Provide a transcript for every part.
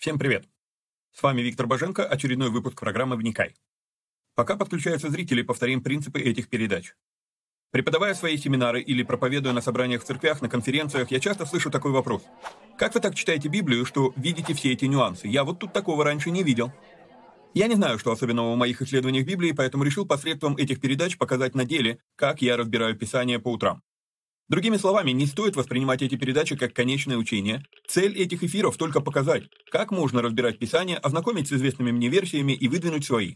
Всем привет! С вами Виктор Боженко, очередной выпуск программы «Вникай». Пока подключаются зрители, повторим принципы этих передач. Преподавая свои семинары или проповедуя на собраниях в церквях, на конференциях, я часто слышу такой вопрос. Как вы так читаете Библию, что видите все эти нюансы? Я вот тут такого раньше не видел. Я не знаю, что особенного в моих исследованиях Библии, поэтому решил посредством этих передач показать на деле, как я разбираю Писание по утрам. Другими словами, не стоит воспринимать эти передачи как конечное учение. Цель этих эфиров только показать, как можно разбирать Писание, ознакомить с известными мне версиями и выдвинуть свои.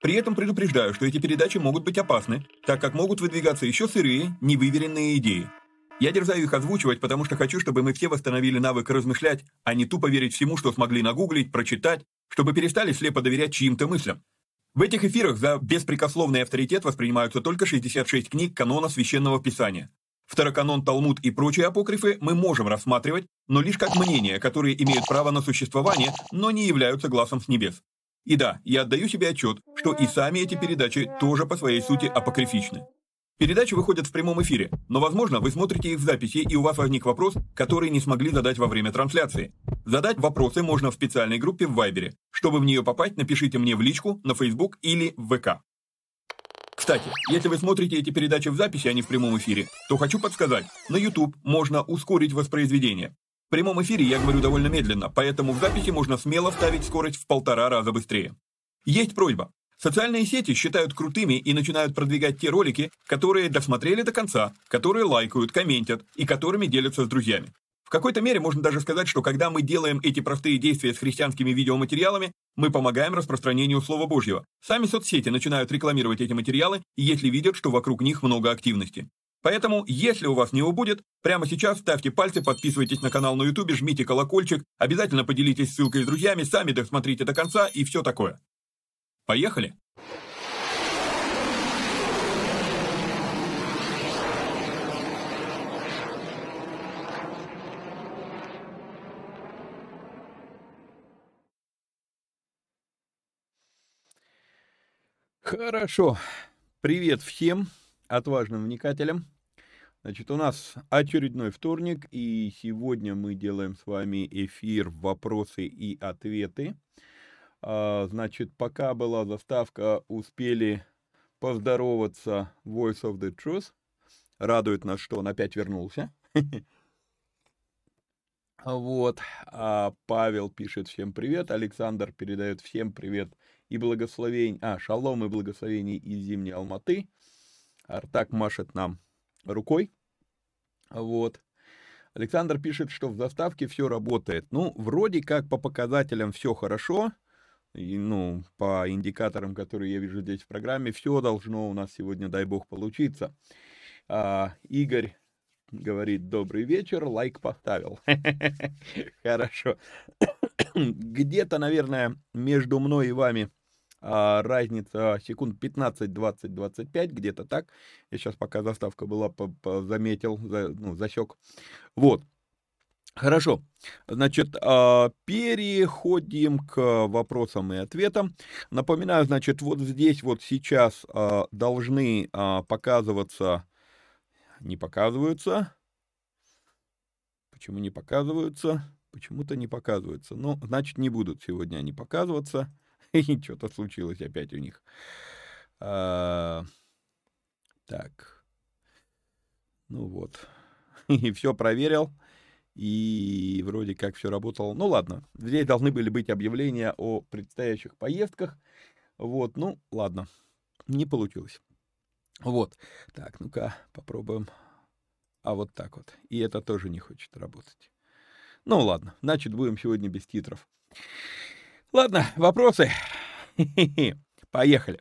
При этом предупреждаю, что эти передачи могут быть опасны, так как могут выдвигаться еще сырые, невыверенные идеи. Я дерзаю их озвучивать, потому что хочу, чтобы мы все восстановили навык размышлять, а не тупо верить всему, что смогли нагуглить, прочитать, чтобы перестали слепо доверять чьим-то мыслям. В этих эфирах за беспрекословный авторитет воспринимаются только 66 книг канона Священного Писания. Второканон, Талмуд и прочие апокрифы мы можем рассматривать, но лишь как мнения, которые имеют право на существование, но не являются глазом с небес. И да, я отдаю себе отчет, что и сами эти передачи тоже по своей сути апокрифичны. Передачи выходят в прямом эфире, но, возможно, вы смотрите их в записи, и у вас возник вопрос, который не смогли задать во время трансляции. Задать вопросы можно в специальной группе в Вайбере. Чтобы в нее попасть, напишите мне в личку, на Facebook или в ВК. Кстати, если вы смотрите эти передачи в записи, а не в прямом эфире, то хочу подсказать, на YouTube можно ускорить воспроизведение. В прямом эфире я говорю довольно медленно, поэтому в записи можно смело ставить скорость в полтора раза быстрее. Есть просьба. Социальные сети считают крутыми и начинают продвигать те ролики, которые досмотрели до конца, которые лайкают, комментят и которыми делятся с друзьями. Какой-то мере можно даже сказать, что когда мы делаем эти простые действия с христианскими видеоматериалами, мы помогаем распространению Слова Божьего. Сами соцсети начинают рекламировать эти материалы, если видят, что вокруг них много активности. Поэтому, если у вас не убудет, прямо сейчас ставьте пальцы, подписывайтесь на канал на YouTube, жмите колокольчик, обязательно поделитесь ссылкой с друзьями, сами досмотрите до конца и все такое. Поехали! Хорошо. Привет всем отважным вникателям. Значит, у нас очередной вторник, и сегодня мы делаем с вами эфир «Вопросы и ответы». А, значит, пока была заставка, успели поздороваться Voice of the Truth. Радует нас, что он опять вернулся. Вот. А Павел пишет всем привет. Александр передает всем привет и благословений, а, шалом и благословений из зимней Алматы. Артак машет нам рукой. Вот. Александр пишет, что в заставке все работает. Ну, вроде как по показателям все хорошо. И, ну, по индикаторам, которые я вижу здесь в программе, все должно у нас сегодня, дай бог, получиться. А, Игорь говорит, добрый вечер, лайк поставил. Хорошо. Где-то, наверное, между мной и вами а, разница секунд 15, 20, 25, где-то так. Я сейчас, пока заставка была, заметил, ну, засек. Вот. Хорошо. Значит, а, переходим к вопросам и ответам. Напоминаю, значит, вот здесь вот сейчас а, должны показываться, не показываются. Почему не показываются? Почему-то не показываются. Ну, значит, не будут сегодня они показываться. И что-то случилось опять у них. А, так. Ну вот. И все проверил. И вроде как все работало. Ну ладно. Здесь должны были быть объявления о предстоящих поездках. Вот, ну ладно. Не получилось. Вот. Так, ну-ка, попробуем. А вот так вот. И это тоже не хочет работать. Ну ладно, значит, будем сегодня без титров. Ладно, вопросы. Поехали.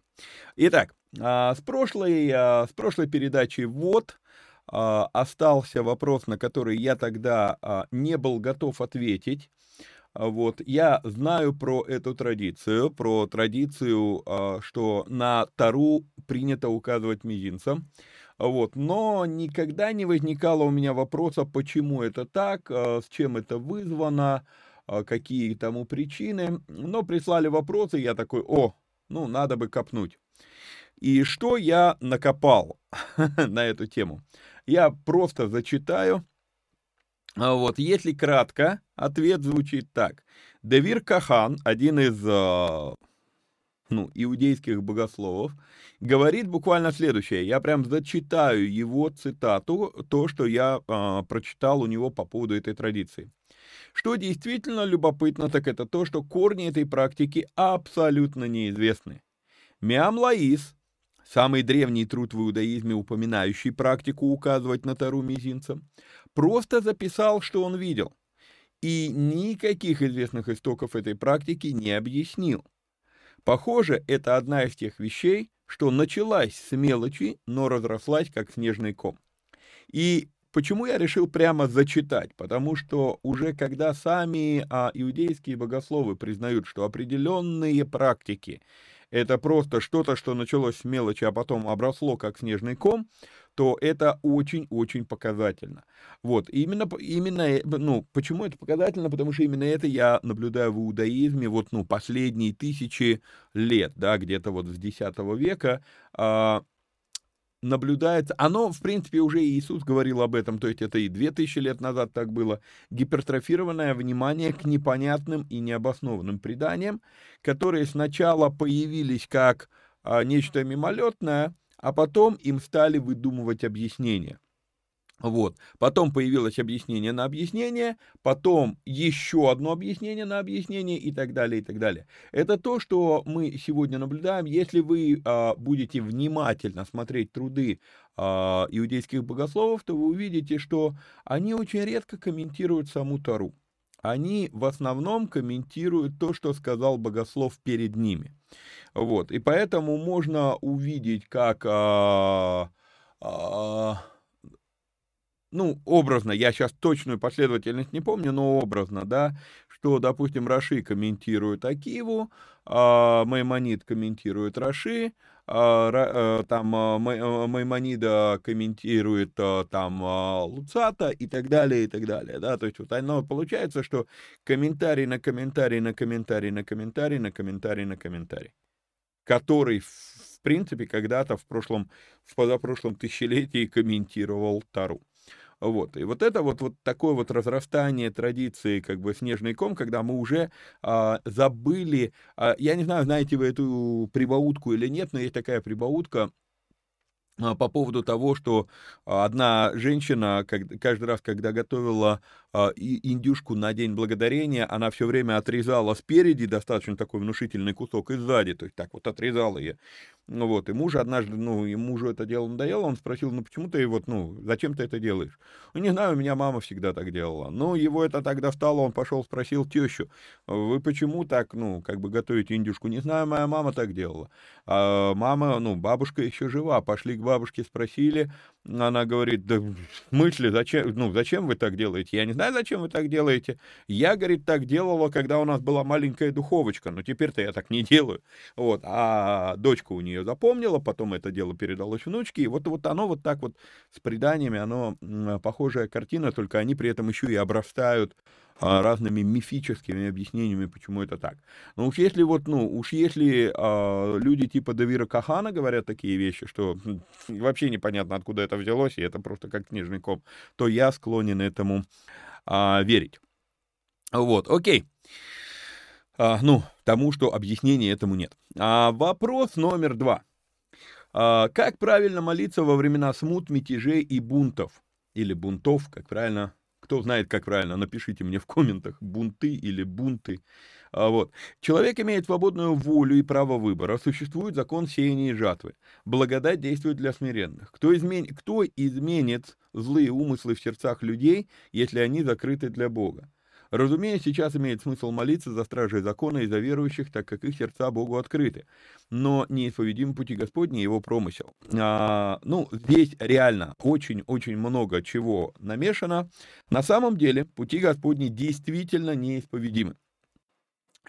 Итак, а, с прошлой, а, с прошлой передачи вот а, остался вопрос, на который я тогда не был готов ответить. Вот, я знаю про эту традицию, про традицию, что на Тару принято указывать мизинцем. Вот, но никогда не возникало у меня вопроса, почему это так, с чем это вызвано, а, какие тому причины, но прислали вопросы, я такой, о, ну, надо бы копнуть. И что я накопал на эту тему? Я просто зачитаю. А вот, если кратко, ответ звучит так. Девир Кахан, один из а, ну, иудейских богословов, говорит буквально следующее. Я прям зачитаю его цитату, то, что я э, прочитал у него по поводу этой традиции. Что действительно любопытно, так это то, что корни этой практики абсолютно неизвестны. Миам Лаис, самый древний труд в иудаизме, упоминающий практику указывать на Тару мизинцем, просто записал, что он видел, и никаких известных истоков этой практики не объяснил. Похоже, это одна из тех вещей, что началась с мелочи, но разрослась как снежный ком. И почему я решил прямо зачитать? Потому что уже когда сами а, иудейские богословы признают, что определенные практики это просто что-то, что началось с мелочи, а потом обросло как снежный ком, то это очень-очень показательно. Вот, именно, именно, э, ну, почему это показательно? Потому что именно это я наблюдаю в иудаизме вот, ну, последние тысячи лет, да, где-то вот с X века, а, наблюдается, оно, в принципе, уже Иисус говорил об этом, то есть это и 2000 лет назад так было, гипертрофированное внимание к непонятным и необоснованным преданиям, которые сначала появились как а, нечто мимолетное, а потом им стали выдумывать объяснения. Вот. Потом появилось объяснение на объяснение, потом еще одно объяснение на объяснение и так далее, и так далее. Это то, что мы сегодня наблюдаем. Если вы а, будете внимательно смотреть труды а, иудейских богословов, то вы увидите, что они очень редко комментируют саму Тару. Они в основном комментируют то, что сказал богослов перед ними. Вот. И поэтому можно увидеть, как... А, а, ну, образно, я сейчас точную последовательность не помню, но образно, да, что, допустим, Раши комментирует Акиву, а Маймонид комментирует Раши, там а, Маймонида комментирует там Луцата и так далее, и так далее, да, то есть вот оно получается, что комментарий на комментарий на комментарий на комментарий на комментарий на комментарий, который в принципе когда-то в прошлом, в позапрошлом тысячелетии комментировал Тару. Вот. И вот это вот, вот такое вот разрастание традиции, как бы снежный ком, когда мы уже а, забыли, а, я не знаю, знаете вы эту прибаутку или нет, но есть такая прибаутка, а, по поводу того, что одна женщина каждый раз, когда готовила индюшку на День Благодарения, она все время отрезала спереди достаточно такой внушительный кусок и сзади, то есть так вот отрезала ее. Ну вот, и муж однажды, ну, и мужу это дело надоело, он спросил, ну, почему ты вот, ну, зачем ты это делаешь? Ну, не знаю, у меня мама всегда так делала. Ну, его это тогда стало, он пошел, спросил тещу, вы почему так, ну, как бы готовите индюшку? Не знаю, моя мама так делала. А мама, ну, бабушка еще жива, пошли к бабушке, спросили, она говорит, да в смысле, зачем, ну, зачем вы так делаете? Я не знаю, зачем вы так делаете. Я, говорит, так делала, когда у нас была маленькая духовочка, но теперь-то я так не делаю. Вот, а дочка у нее запомнила, потом это дело передалось внучке, и вот, вот оно вот так вот с преданиями, оно похожая картина, только они при этом еще и обрастают разными мифическими объяснениями, почему это так. Но уж если вот, ну, уж если а, люди типа Давира Кахана говорят такие вещи, что вообще непонятно, откуда это взялось, и это просто как снежный ком, то я склонен этому а, верить. Вот, окей. А, ну, тому, что объяснения этому нет. А, вопрос номер два. А, как правильно молиться во времена смут, мятежей и бунтов? Или бунтов, как правильно кто знает, как правильно, напишите мне в комментах, бунты или бунты. А вот. Человек имеет свободную волю и право выбора. Существует закон сеяния и жатвы. Благодать действует для смиренных. Кто, измен... Кто изменит злые умыслы в сердцах людей, если они закрыты для Бога? Разумеется, сейчас имеет смысл молиться за стражей закона и за верующих, так как их сердца Богу открыты. Но неисповедимы пути Господни его промысел. А, ну, здесь реально очень-очень много чего намешано. На самом деле, пути Господни действительно неисповедимы.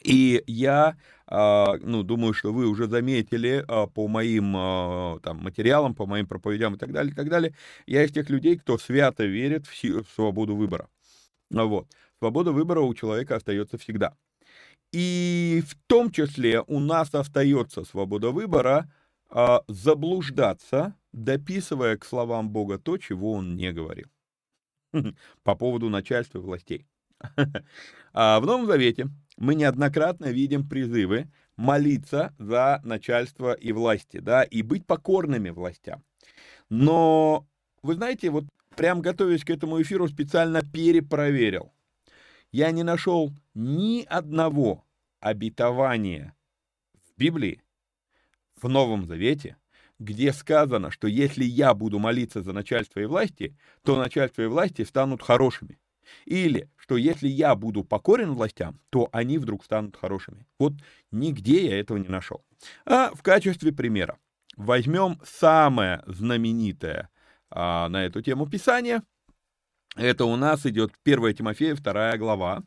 И я, а, ну, думаю, что вы уже заметили а, по моим а, там, материалам, по моим проповедям и так далее, и так далее, я из тех людей, кто свято верит в свободу выбора. Вот свобода выбора у человека остается всегда. И в том числе у нас остается свобода выбора а, заблуждаться, дописывая к словам Бога то, чего он не говорил. По поводу начальства и властей. А в Новом Завете мы неоднократно видим призывы молиться за начальство и власти, да, и быть покорными властям. Но, вы знаете, вот прям готовясь к этому эфиру, специально перепроверил. Я не нашел ни одного обетования в Библии, в Новом Завете, где сказано, что если я буду молиться за начальство и власти, то начальство и власти станут хорошими. Или, что если я буду покорен властям, то они вдруг станут хорошими. Вот нигде я этого не нашел. А в качестве примера возьмем самое знаменитое а, на эту тему писание. Это у нас идет 1 Тимофея, 2 глава,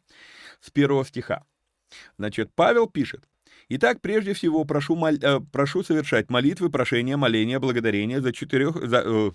с 1 стиха. Значит, Павел пишет, Итак, прежде всего, прошу, мол, э, прошу совершать молитвы, прошения, моления, благодарения за четырех... За, э,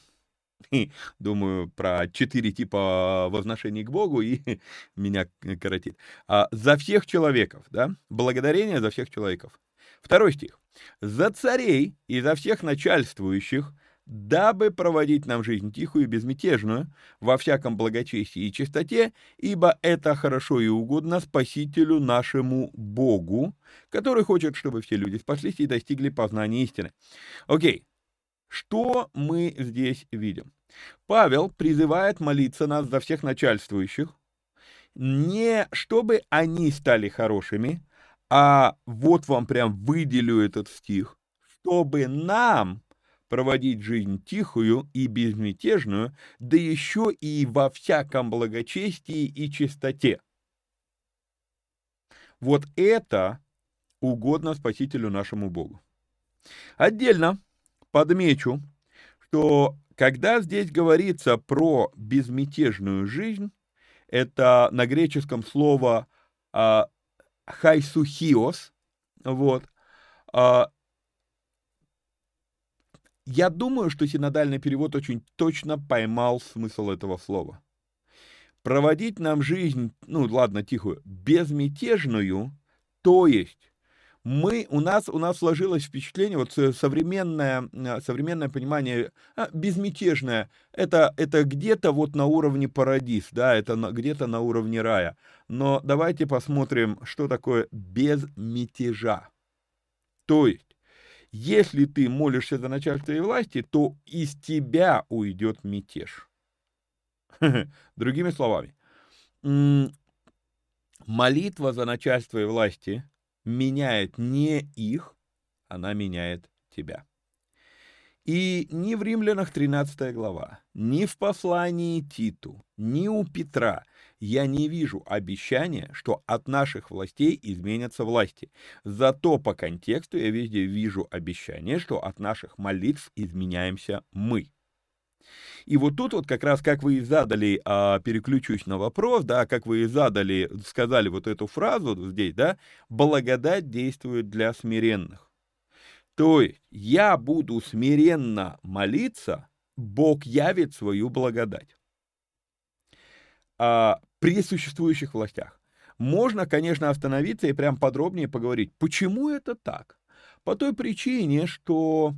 думаю, про четыре типа возношений к Богу, и меня коротит. А, за всех человеков, да? Благодарение за всех человеков. Второй стих. За царей и за всех начальствующих, дабы проводить нам жизнь тихую и безмятежную, во всяком благочестии и чистоте, ибо это хорошо и угодно Спасителю нашему Богу, который хочет, чтобы все люди спаслись и достигли познания истины. Окей, что мы здесь видим? Павел призывает молиться нас за всех начальствующих, не чтобы они стали хорошими, а вот вам прям выделю этот стих, чтобы нам проводить жизнь тихую и безмятежную, да еще и во всяком благочестии и чистоте. Вот это угодно Спасителю нашему Богу. Отдельно подмечу, что когда здесь говорится про безмятежную жизнь, это на греческом слово а, хайсухиос, вот, а, я думаю, что синодальный перевод очень точно поймал смысл этого слова. Проводить нам жизнь, ну ладно, тихую, безмятежную, то есть мы, у нас, у нас сложилось впечатление, вот современное, современное понимание, а, безмятежное, это, это где-то вот на уровне парадис, да, это где-то на уровне рая. Но давайте посмотрим, что такое без мятежа. То есть, если ты молишься за начальство и власти, то из тебя уйдет мятеж. Другими словами, молитва за начальство и власти меняет не их, она меняет тебя. И ни в Римлянах 13 глава, ни в послании Титу, ни у Петра я не вижу обещания, что от наших властей изменятся власти. Зато по контексту я везде вижу обещание, что от наших молитв изменяемся мы. И вот тут вот как раз, как вы и задали, а, переключусь на вопрос, да, как вы и задали, сказали вот эту фразу здесь, да, благодать действует для смиренных. То есть я буду смиренно молиться, Бог явит свою благодать. А, при существующих властях. Можно, конечно, остановиться и прям подробнее поговорить, почему это так. По той причине, что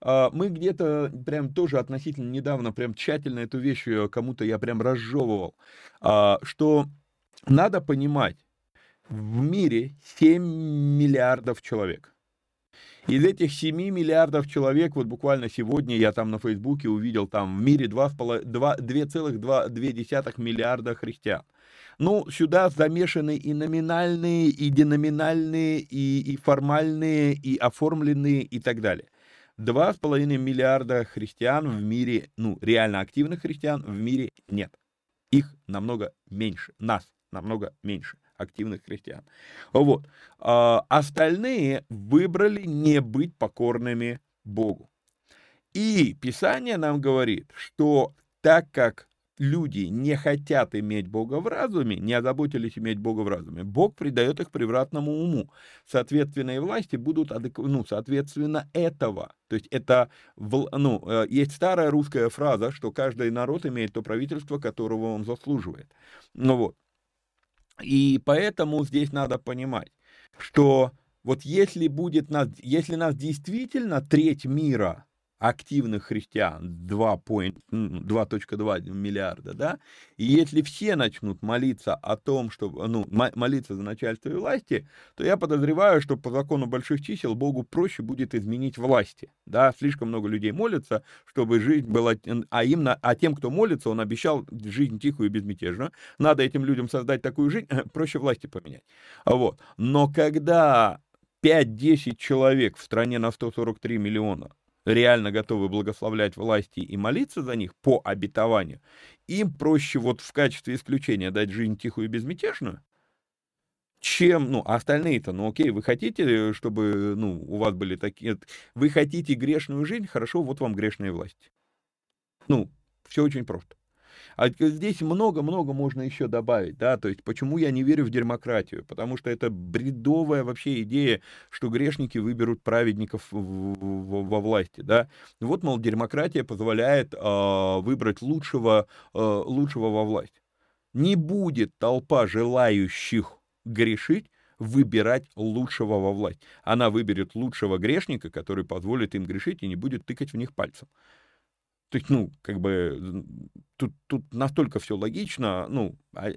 а, мы где-то прям тоже относительно недавно прям тщательно эту вещь э, кому-то я прям разжевывал, а, что надо понимать, в мире 7 миллиардов человек. Из этих 7 миллиардов человек, вот буквально сегодня я там на Фейсбуке увидел, там в мире 2,2 миллиарда христиан. Ну, сюда замешаны и номинальные, и деноминальные, и, и формальные, и оформленные, и так далее. 2,5 миллиарда христиан в мире, ну, реально активных христиан в мире нет. Их намного меньше, нас намного меньше активных христиан. Вот. А остальные выбрали не быть покорными Богу. И Писание нам говорит, что так как люди не хотят иметь Бога в разуме, не озаботились иметь Бога в разуме, Бог придает их превратному уму. Соответственно, и власти будут, ну, соответственно, этого. То есть это, ну, э, есть старая русская фраза, что каждый народ имеет то правительство, которого он заслуживает. Ну вот. И поэтому здесь надо понимать, что вот если будет нас, если нас действительно треть мира активных христиан 2,2 миллиарда, да, и если все начнут молиться о том, что, ну, молиться за начальство и власти, то я подозреваю, что по закону больших чисел Богу проще будет изменить власти, да, слишком много людей молятся, чтобы жизнь была, а им, а тем, кто молится, он обещал жизнь тихую и безмятежную, надо этим людям создать такую жизнь, проще власти поменять, вот, но когда 5-10 человек в стране на 143 миллиона реально готовы благословлять власти и молиться за них по обетованию, им проще вот в качестве исключения дать жизнь тихую и безмятежную, чем, ну, а остальные-то, ну, окей, вы хотите, чтобы, ну, у вас были такие, вы хотите грешную жизнь, хорошо, вот вам грешная власть. Ну, все очень просто. А здесь много-много можно еще добавить, да, то есть почему я не верю в демократию, потому что это бредовая вообще идея, что грешники выберут праведников во власти, да. Вот, мол, демократия позволяет э, выбрать лучшего, э, лучшего во власть. Не будет толпа желающих грешить, выбирать лучшего во власть. Она выберет лучшего грешника, который позволит им грешить и не будет тыкать в них пальцем. То есть, ну, как бы, тут, тут настолько все логично, ну, а,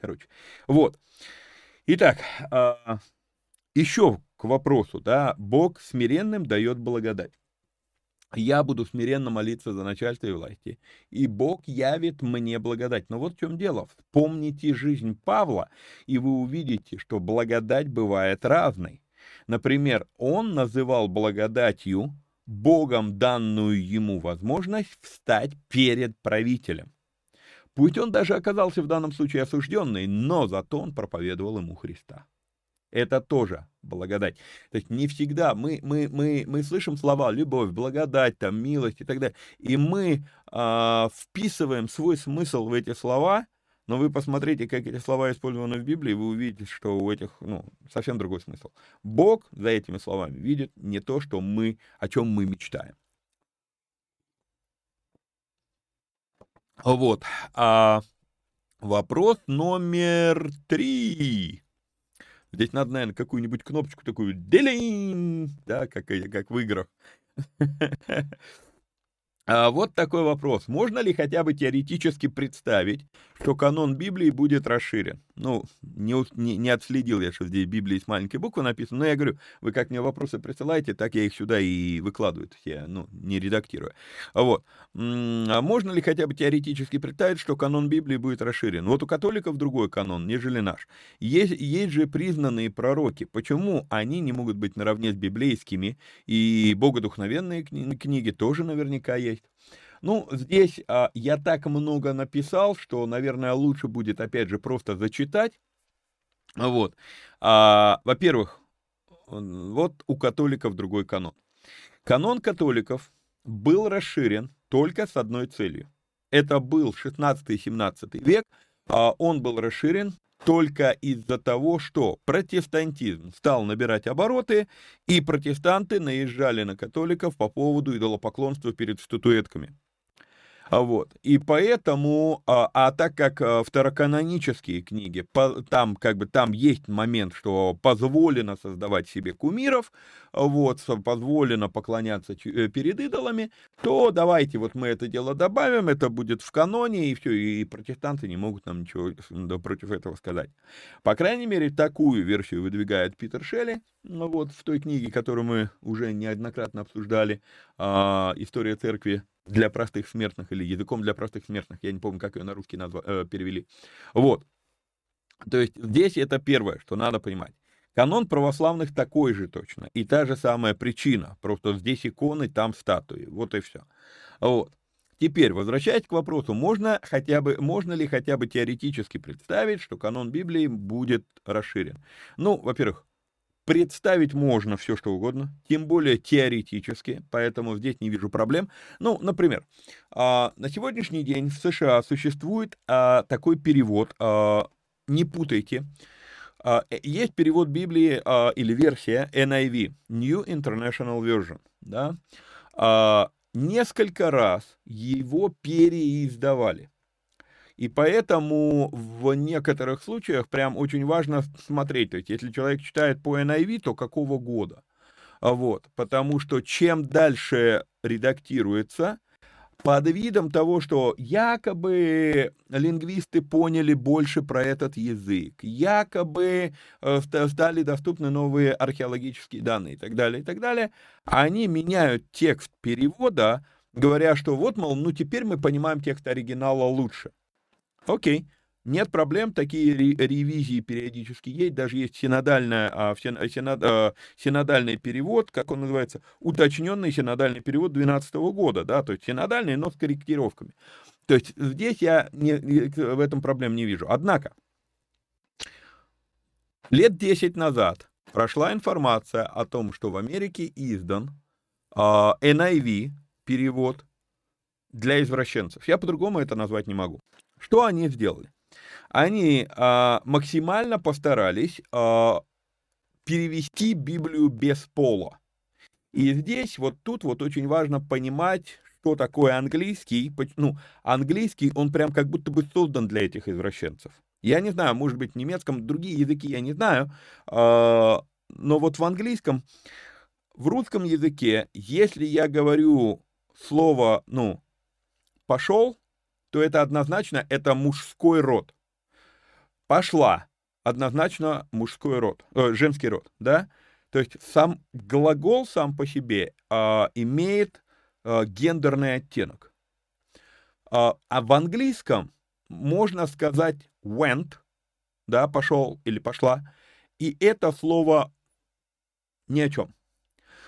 короче. Вот. Итак, а, еще к вопросу, да, Бог смиренным дает благодать. Я буду смиренно молиться за начальство и власти, и Бог явит мне благодать. Но вот в чем дело. Вспомните жизнь Павла, и вы увидите, что благодать бывает разной. Например, он называл благодатью Богом данную ему возможность встать перед правителем. Пусть он даже оказался в данном случае осужденный, но зато он проповедовал ему Христа. Это тоже благодать. То есть не всегда мы, мы, мы, мы слышим слова любовь, благодать, там, милость и так далее, и мы э, вписываем свой смысл в эти слова, но вы посмотрите, как эти слова использованы в Библии, вы увидите, что у этих, ну, совсем другой смысл. Бог за этими словами видит не то, что мы, о чем мы мечтаем. Вот. А вопрос номер три. Здесь надо, наверное, какую-нибудь кнопочку такую делин, да, как, как в играх. А вот такой вопрос. Можно ли хотя бы теоретически представить, что канон Библии будет расширен? Ну, не, не, не отследил я, что здесь Библии с маленькой буквы написано, но я говорю, вы как мне вопросы присылаете, так я их сюда и выкладываю, я, ну, не редактирую. Вот. А можно ли хотя бы теоретически представить, что канон Библии будет расширен? Вот у католиков другой канон, нежели наш. Есть, есть же признанные пророки. Почему они не могут быть наравне с библейскими? И богодухновенные книги тоже наверняка есть. Ну, здесь а, я так много написал, что, наверное, лучше будет, опять же, просто зачитать. Вот. А, во-первых, вот у католиков другой канон. Канон католиков был расширен только с одной целью. Это был 16-17 век, а он был расширен только из-за того, что протестантизм стал набирать обороты, и протестанты наезжали на католиков по поводу идолопоклонства перед статуэтками. А вот. И поэтому, а, а так как а, второканонические книги, по, там как бы там есть момент, что позволено создавать себе кумиров, вот, позволено поклоняться э, перед идолами, то давайте вот мы это дело добавим, это будет в каноне, и все, и протестанты не могут нам ничего против этого сказать. По крайней мере, такую версию выдвигает Питер Шелли, ну вот, в той книге, которую мы уже неоднократно обсуждали, «История церкви для простых смертных или языком для простых смертных, я не помню, как ее на русский назва, э, перевели. Вот. То есть здесь это первое, что надо понимать. Канон православных такой же точно. И та же самая причина. Просто здесь иконы, там статуи. Вот и все. Вот. Теперь, возвращаясь к вопросу, можно, хотя бы, можно ли хотя бы теоретически представить, что канон Библии будет расширен? Ну, во-первых, Представить можно все, что угодно, тем более теоретически, поэтому здесь не вижу проблем. Ну, например, а, на сегодняшний день в США существует а, такой перевод, а, не путайте, э, есть перевод Библии или версия NIV, New International Version, да, несколько раз его переиздавали. И поэтому в некоторых случаях прям очень важно смотреть. То есть, если человек читает по NIV, то какого года? А вот, потому что чем дальше редактируется под видом того, что якобы лингвисты поняли больше про этот язык, якобы э, стали доступны новые археологические данные и так далее, и так далее, они меняют текст перевода, говоря, что вот, мол, ну теперь мы понимаем текст оригинала лучше. Окей. Нет проблем, такие ревизии периодически есть, даже есть синодальная, а, синод, а, синодальный перевод, как он называется, уточненный синодальный перевод 2012 года, да, то есть синодальный, но с корректировками. То есть здесь я не, в этом проблем не вижу. Однако, лет 10 назад прошла информация о том, что в Америке издан э, NIV перевод для извращенцев. Я по-другому это назвать не могу. Что они сделали? они а, максимально постарались а, перевести Библию без пола. И здесь вот тут вот очень важно понимать, что такое английский. Ну, английский, он прям как будто бы создан для этих извращенцев. Я не знаю, может быть, в немецком, другие языки я не знаю, а, но вот в английском, в русском языке, если я говорю слово, ну, пошел, то это однозначно, это мужской род пошла однозначно мужской род, э, женский род, да? То есть сам глагол сам по себе э, имеет э, гендерный оттенок. Э, а в английском можно сказать went, да, пошел или пошла, и это слово ни о чем.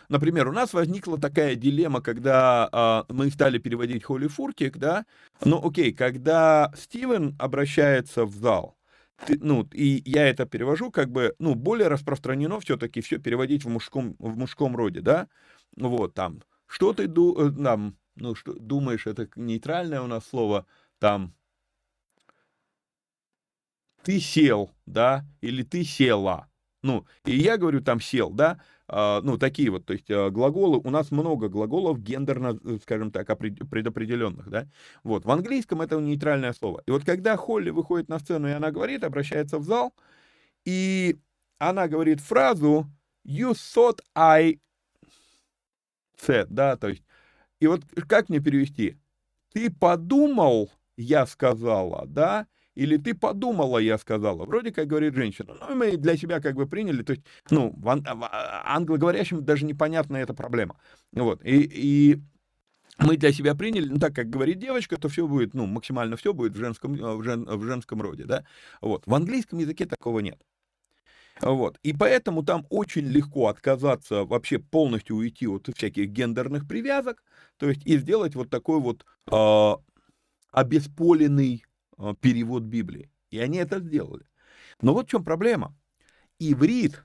Например, у нас возникла такая дилемма, когда э, мы стали переводить Холли Фуртик, да, ну окей, когда Стивен обращается в зал, ты, ну, и я это перевожу, как бы, ну, более распространено все-таки все переводить в мужском, в мужском роде, да, вот, там, что ты, ду, э, там, ну, что, думаешь, это нейтральное у нас слово, там, ты сел, да, или ты села, ну, и я говорю там сел, да, а, ну, такие вот, то есть а, глаголы, у нас много глаголов гендерно, э, скажем так, предопределенных, да, вот, в английском это нейтральное слово, и вот когда Холли выходит на сцену, и она говорит, обращается в зал, и она говорит фразу «you thought I said», да, то есть, и вот как мне перевести? Ты подумал, я сказала, да, или ты подумала, я сказала. Вроде как говорит женщина. Ну, мы для себя как бы приняли. То есть, ну, в ан- в англоговорящим даже непонятна эта проблема. Вот. И, и мы для себя приняли, ну, так как говорит девочка, то все будет, ну, максимально все будет в женском, в, жен, в женском роде, да. Вот. В английском языке такого нет. Вот. И поэтому там очень легко отказаться, вообще полностью уйти от всяких гендерных привязок, то есть и сделать вот такой вот э, обесполенный Э, перевод Библии. И они это сделали. Но вот в чем проблема. Иврит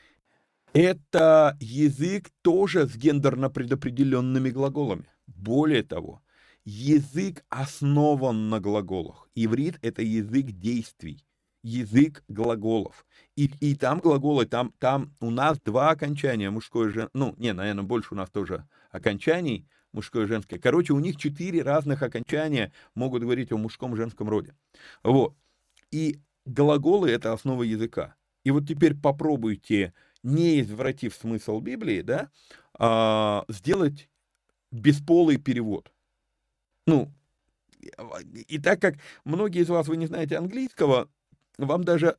– это язык тоже с гендерно предопределенными глаголами. Более того, язык основан на глаголах. Иврит – это язык действий, язык глаголов. И, и там глаголы, там, там у нас два окончания, мужское и женское. Ну, не, наверное, больше у нас тоже окончаний – мужское и женское. Короче, у них четыре разных окончания могут говорить о мужском и женском роде. Вот. И глаголы — это основа языка. И вот теперь попробуйте, не извратив смысл Библии, да, а, сделать бесполый перевод. Ну, и так как многие из вас, вы не знаете английского, вам даже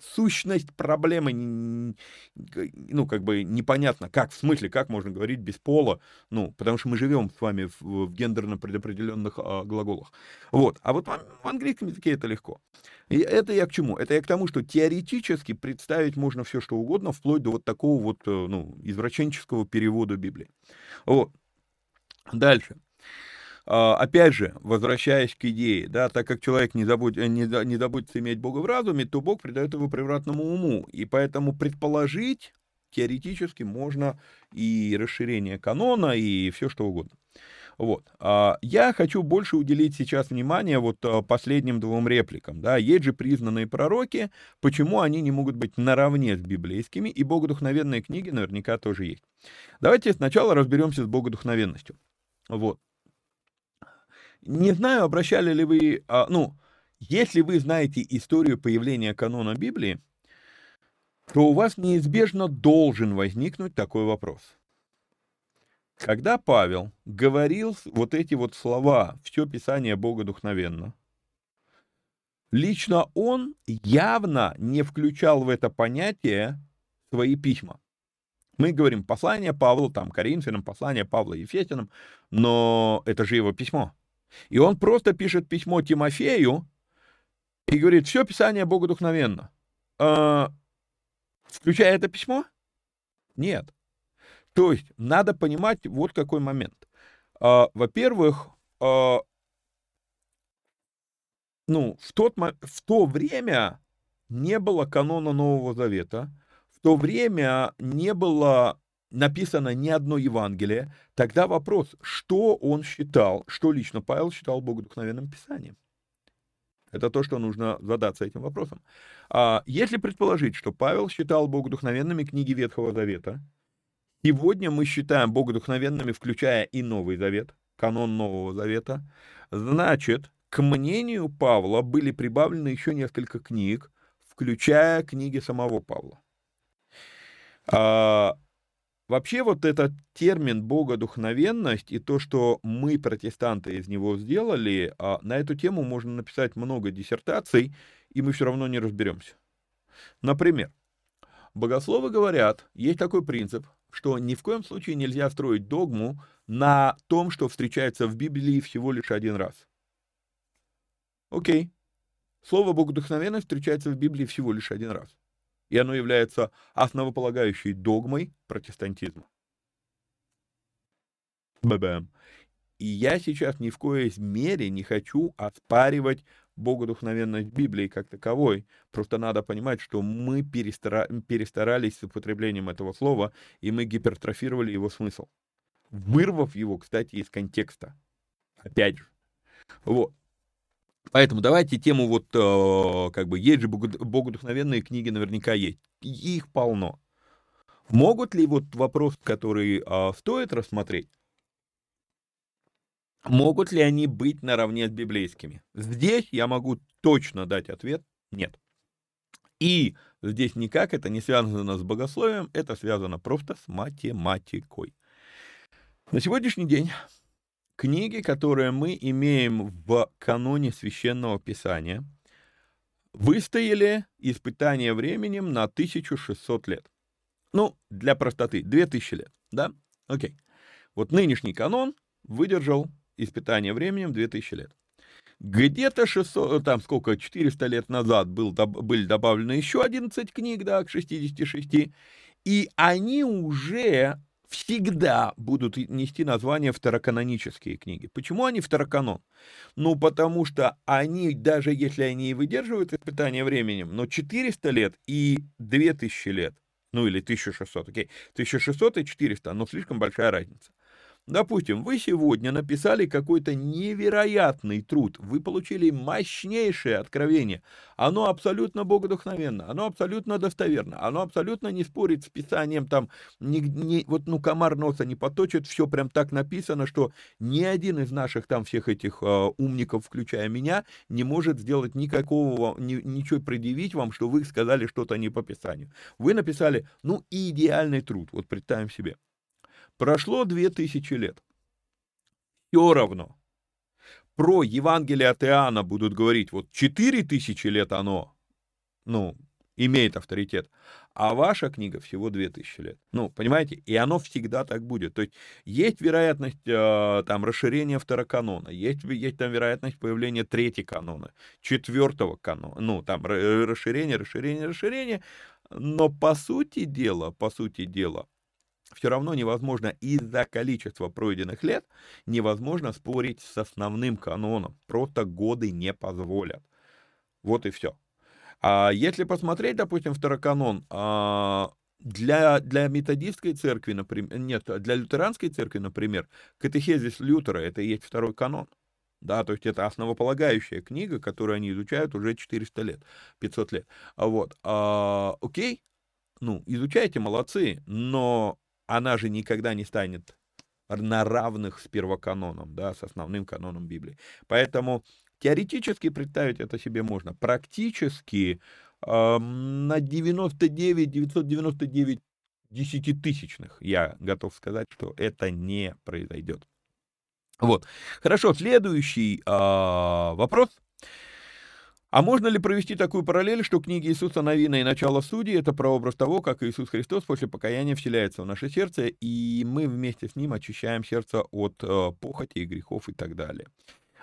сущность проблемы, ну, как бы непонятно, как, в смысле, как можно говорить без пола, ну, потому что мы живем с вами в, в гендерно предопределенных а, глаголах. Вот, а вот в, в английском языке это легко. И это я к чему? Это я к тому, что теоретически представить можно все, что угодно, вплоть до вот такого вот, э, ну, извращенческого перевода Библии. Вот. Дальше. А, опять же, возвращаясь к идее, да, так как человек не, забудь, э, не, не забудется иметь Бога в разуме, то Бог придает его превратному уму. И поэтому предположить теоретически можно и расширение канона, и все что угодно. Вот. А, я хочу больше уделить сейчас внимание вот а, последним двум репликам. Да. Есть же признанные пророки, почему они не могут быть наравне с библейскими, и богодухновенные книги наверняка тоже есть. Давайте сначала разберемся с богодухновенностью. Вот. Не знаю, обращали ли вы, а, ну, если вы знаете историю появления канона Библии, то у вас неизбежно должен возникнуть такой вопрос. когда Павел говорил вот эти вот слова «все Писание Богодухновенно», лично он явно не включал в это понятие свои письма. Мы говорим послание Павла, там, Коринфянам, послание Павла Ефесянам, но это же его письмо. И он просто пишет письмо Тимофею и говорит, все Писание Богодухновенно. А, включая это письмо? Нет. То есть надо понимать вот какой момент. А, во-первых, а, ну, в, тот, в то время не было канона Нового Завета, в то время не было написано ни одно Евангелие, тогда вопрос, что он считал, что лично Павел считал Богодухновенным Писанием? Это то, что нужно задаться этим вопросом. А если предположить, что Павел считал богодухновенными книги Ветхого Завета, сегодня мы считаем богодухновенными, включая и Новый Завет, канон Нового Завета, значит, к мнению Павла были прибавлены еще несколько книг, включая книги самого Павла. Вообще вот этот термин богодухновенность и то, что мы, протестанты, из него сделали, а, на эту тему можно написать много диссертаций, и мы все равно не разберемся. Например, богословы говорят, есть такой принцип, что ни в коем случае нельзя строить догму на том, что встречается в Библии всего лишь один раз. Окей. Слово богодухновенность встречается в Библии всего лишь один раз и оно является основополагающей догмой протестантизма. Бэбэм. И я сейчас ни в коей мере не хочу оспаривать богодухновенность Библии как таковой. Просто надо понимать, что мы перестара... перестарались с употреблением этого слова, и мы гипертрофировали его смысл. Вырвав его, кстати, из контекста. Опять же. Вот. Поэтому давайте тему вот, э, как бы, есть же богодухновенные книги, наверняка есть. их полно. Могут ли, вот вопрос, который э, стоит рассмотреть, могут ли они быть наравне с библейскими? Здесь я могу точно дать ответ – нет. И здесь никак это не связано с богословием, это связано просто с математикой. На сегодняшний день книги, которые мы имеем в каноне священного писания, выстояли испытание временем на 1600 лет. Ну, для простоты, 2000 лет, да? Окей. Вот нынешний канон выдержал испытание временем 2000 лет. Где-то 600, там сколько, 400 лет назад был, были добавлены еще 11 книг, да, к 66, и они уже всегда будут нести название второканонические книги. Почему они второканон? Ну, потому что они, даже если они и выдерживают испытание временем, но 400 лет и 2000 лет, ну или 1600, окей, 1600 и 400, но слишком большая разница. Допустим, вы сегодня написали какой-то невероятный труд, вы получили мощнейшее откровение. Оно абсолютно богодухновенно, оно абсолютно достоверно, оно абсолютно не спорит с писанием, там, не, не, вот, ну, комар носа не поточит, все прям так написано, что ни один из наших там всех этих э, умников, включая меня, не может сделать никакого, ни, ничего предъявить вам, что вы сказали что-то не по писанию. Вы написали, ну, идеальный труд, вот представим себе. Прошло две тысячи лет. Все равно. Про Евангелие от Иоанна будут говорить, вот четыре тысячи лет оно, ну, имеет авторитет, а ваша книга всего две тысячи лет. Ну, понимаете, и оно всегда так будет. То есть есть вероятность э, там расширения второканона, есть, есть там вероятность появления третьего канона, четвертого канона, ну, там расширение, расширение, расширение, но по сути дела, по сути дела, все равно невозможно из-за количества пройденных лет невозможно спорить с основным каноном. Просто годы не позволят. Вот и все. А если посмотреть, допустим, второканон, а, для, для методистской церкви, например, нет, для лютеранской церкви, например, катехезис Лютера, это и есть второй канон. Да, то есть это основополагающая книга, которую они изучают уже 400 лет, 500 лет. Вот, а, окей, ну, изучайте, молодцы, но она же никогда не станет на равных с первоканоном, да, с основным каноном Библии. Поэтому теоретически представить это себе можно. Практически э, на 99, 999 десятитысячных я готов сказать, что это не произойдет. Вот. Хорошо, следующий э, вопрос. А можно ли провести такую параллель, что книги Иисуса Новина и начало судей — это прообраз того, как Иисус Христос после покаяния вселяется в наше сердце, и мы вместе с Ним очищаем сердце от э, похоти и грехов и так далее?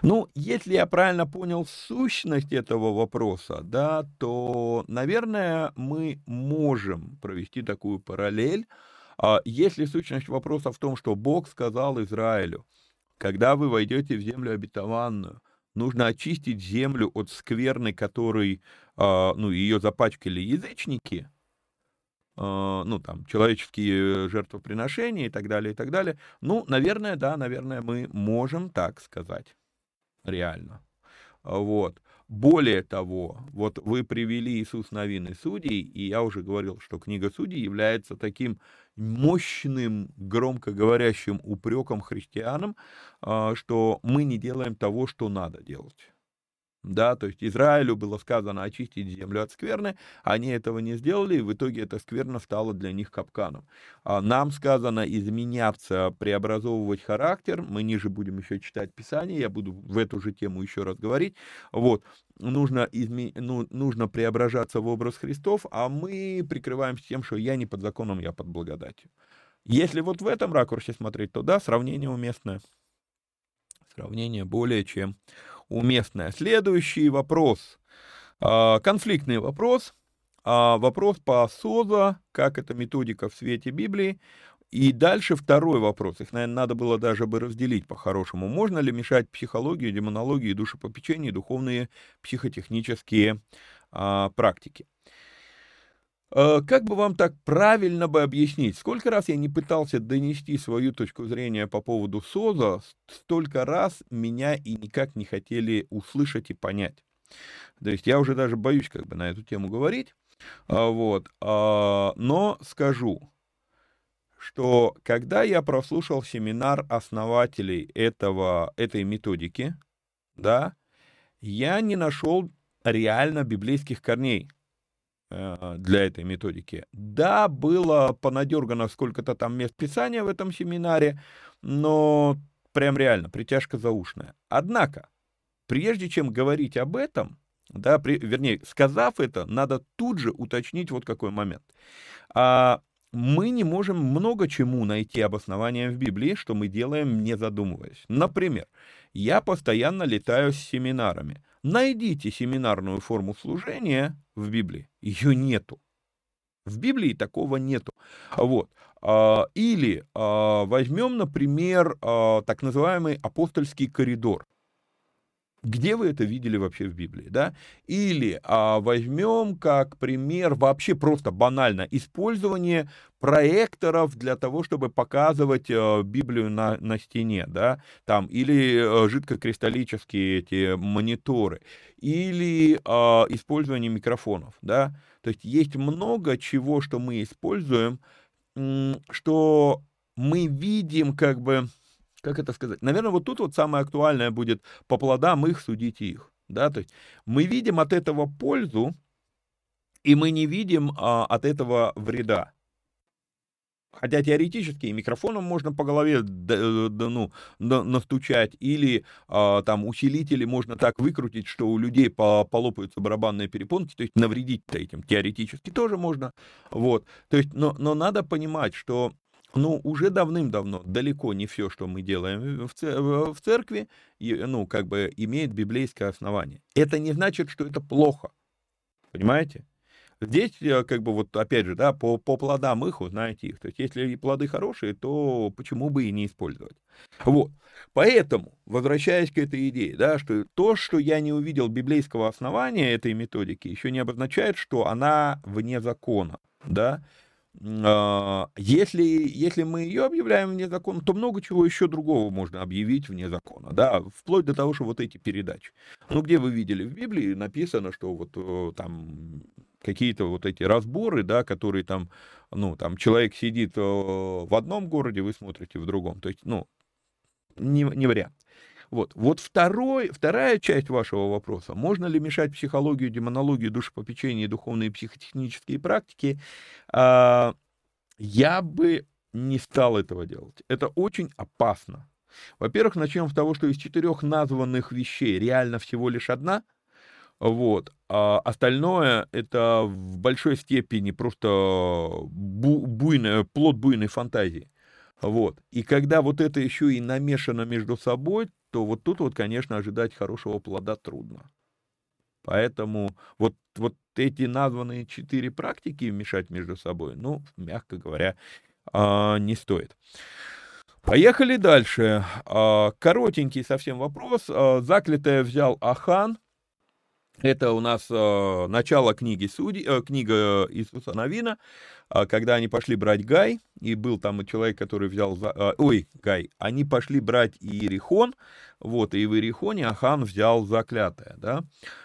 Ну, если я правильно понял сущность этого вопроса, да, то, наверное, мы можем провести такую параллель, а если сущность вопроса в том, что Бог сказал Израилю, когда вы войдете в землю обетованную, нужно очистить землю от скверны, которой, а, ну, ее запачкали язычники, а, ну, там, человеческие жертвоприношения и так далее, и так далее. Ну, наверное, да, наверное, мы можем так сказать. Реально. Вот. Более того, вот вы привели Иисус Новин и Судей, и я уже говорил, что книга Судей является таким мощным, громко говорящим упреком христианам, а, что мы не делаем того, что надо делать. Да, то есть Израилю было сказано очистить землю от скверны, они этого не сделали, и в итоге эта скверна стала для них капканом. А нам сказано изменяться, преобразовывать характер, мы ниже будем еще читать Писание, я буду в эту же тему еще раз говорить, вот, нужно, изме... ну, нужно преображаться в образ Христов, а мы прикрываемся тем, что я не под законом, я под благодатью. Если вот в этом ракурсе смотреть, то да, сравнение уместное. Сравнение более чем уместное. Следующий вопрос. А, конфликтный вопрос. А, вопрос по СОЗа, как эта методика в свете Библии. И дальше второй вопрос. Их, наверное, надо было даже бы разделить по-хорошему. Можно ли мешать психологию, демонологию, душепопечение, духовные психотехнические а, практики? Э, как бы вам так правильно бы объяснить? Сколько раз я не пытался донести свою точку зрения по поводу СОЗа, столько раз меня и никак не хотели услышать и понять. То есть я уже даже боюсь как бы на эту тему говорить. А, вот. А, но скажу, что когда я прослушал семинар основателей этого, этой методики, да, я не нашел реально библейских корней для этой методики. Да, было понадергано сколько-то там мест писания в этом семинаре, но прям реально притяжка заушная. Однако, прежде чем говорить об этом, да, при, вернее, сказав это, надо тут же уточнить вот какой момент. А, мы не можем много чему найти обоснование в Библии, что мы делаем, не задумываясь. Например, я постоянно летаю с семинарами. Найдите семинарную форму служения в Библии. Ее нету. В Библии такого нету. Вот. А, или а, возьмем, например, а, так называемый апостольский коридор. Где вы это видели вообще в Библии, да? Или возьмем как пример вообще просто банально использование проекторов для того, чтобы показывать а, Библию на, на стене, да? Там или а, жидкокристаллические эти мониторы, или а, использование микрофонов, да? То есть есть много чего, что мы используем, что мы видим как бы как это сказать, наверное, вот тут вот самое актуальное будет по плодам их судить их, да, то есть мы видим от этого пользу, и мы не видим а, от этого вреда. Хотя теоретически и микрофоном можно по голове да, ну, настучать, или а, там усилители можно так выкрутить, что у людей по, полопаются барабанные перепонки, то есть навредить-то этим теоретически тоже можно. Вот. То есть, но, но надо понимать, что ну, уже давным-давно далеко не все, что мы делаем в церкви, ну, как бы имеет библейское основание. Это не значит, что это плохо. Понимаете? Здесь, э, как бы, вот опять же, да, по, по плодам их узнаете их. То есть, если плоды хорошие, то почему бы и не использовать? Вот. Поэтому, возвращаясь к этой идее, да, что то, что я не увидел библейского основания этой методики, еще не обозначает, что она вне закона, да. А, если, если мы ее объявляем вне закона, то много чего еще другого можно объявить вне закона, да, вплоть до того, что вот эти передачи. Ну, где вы видели в Библии написано, что вот э, там какие-то вот эти разборы, да, которые там, ну, там человек сидит э, в одном городе, вы смотрите в другом. То есть, ну, не, не вариант. Вот, вот второй, вторая часть вашего вопроса. Можно ли мешать психологию, демонологию, душепопечение духовные психотехнические практики? А, Я бы не стал этого делать. Это очень опасно. Во-первых, начнем с того, что из четырех названных вещей реально всего лишь одна. Вот. А остальное это в большой степени просто бу- буйная, плод буйной фантазии. Вот. И когда вот это еще и намешано между собой, то вот тут вот, конечно, ожидать хорошего плода трудно. Поэтому вот, вот эти названные четыре практики мешать между собой, ну, мягко говоря, а, не стоит. Поехали дальше. А, коротенький совсем вопрос. А, заклятое взял Ахан. Это у нас начало книги Судей, э, книга Иисуса Новина, когда они пошли брать Гай, и был там человек, который взял, ой, Гай, они пошли брать Иерихон, вот, и в Иерихоне Ахан взял заклятое, да,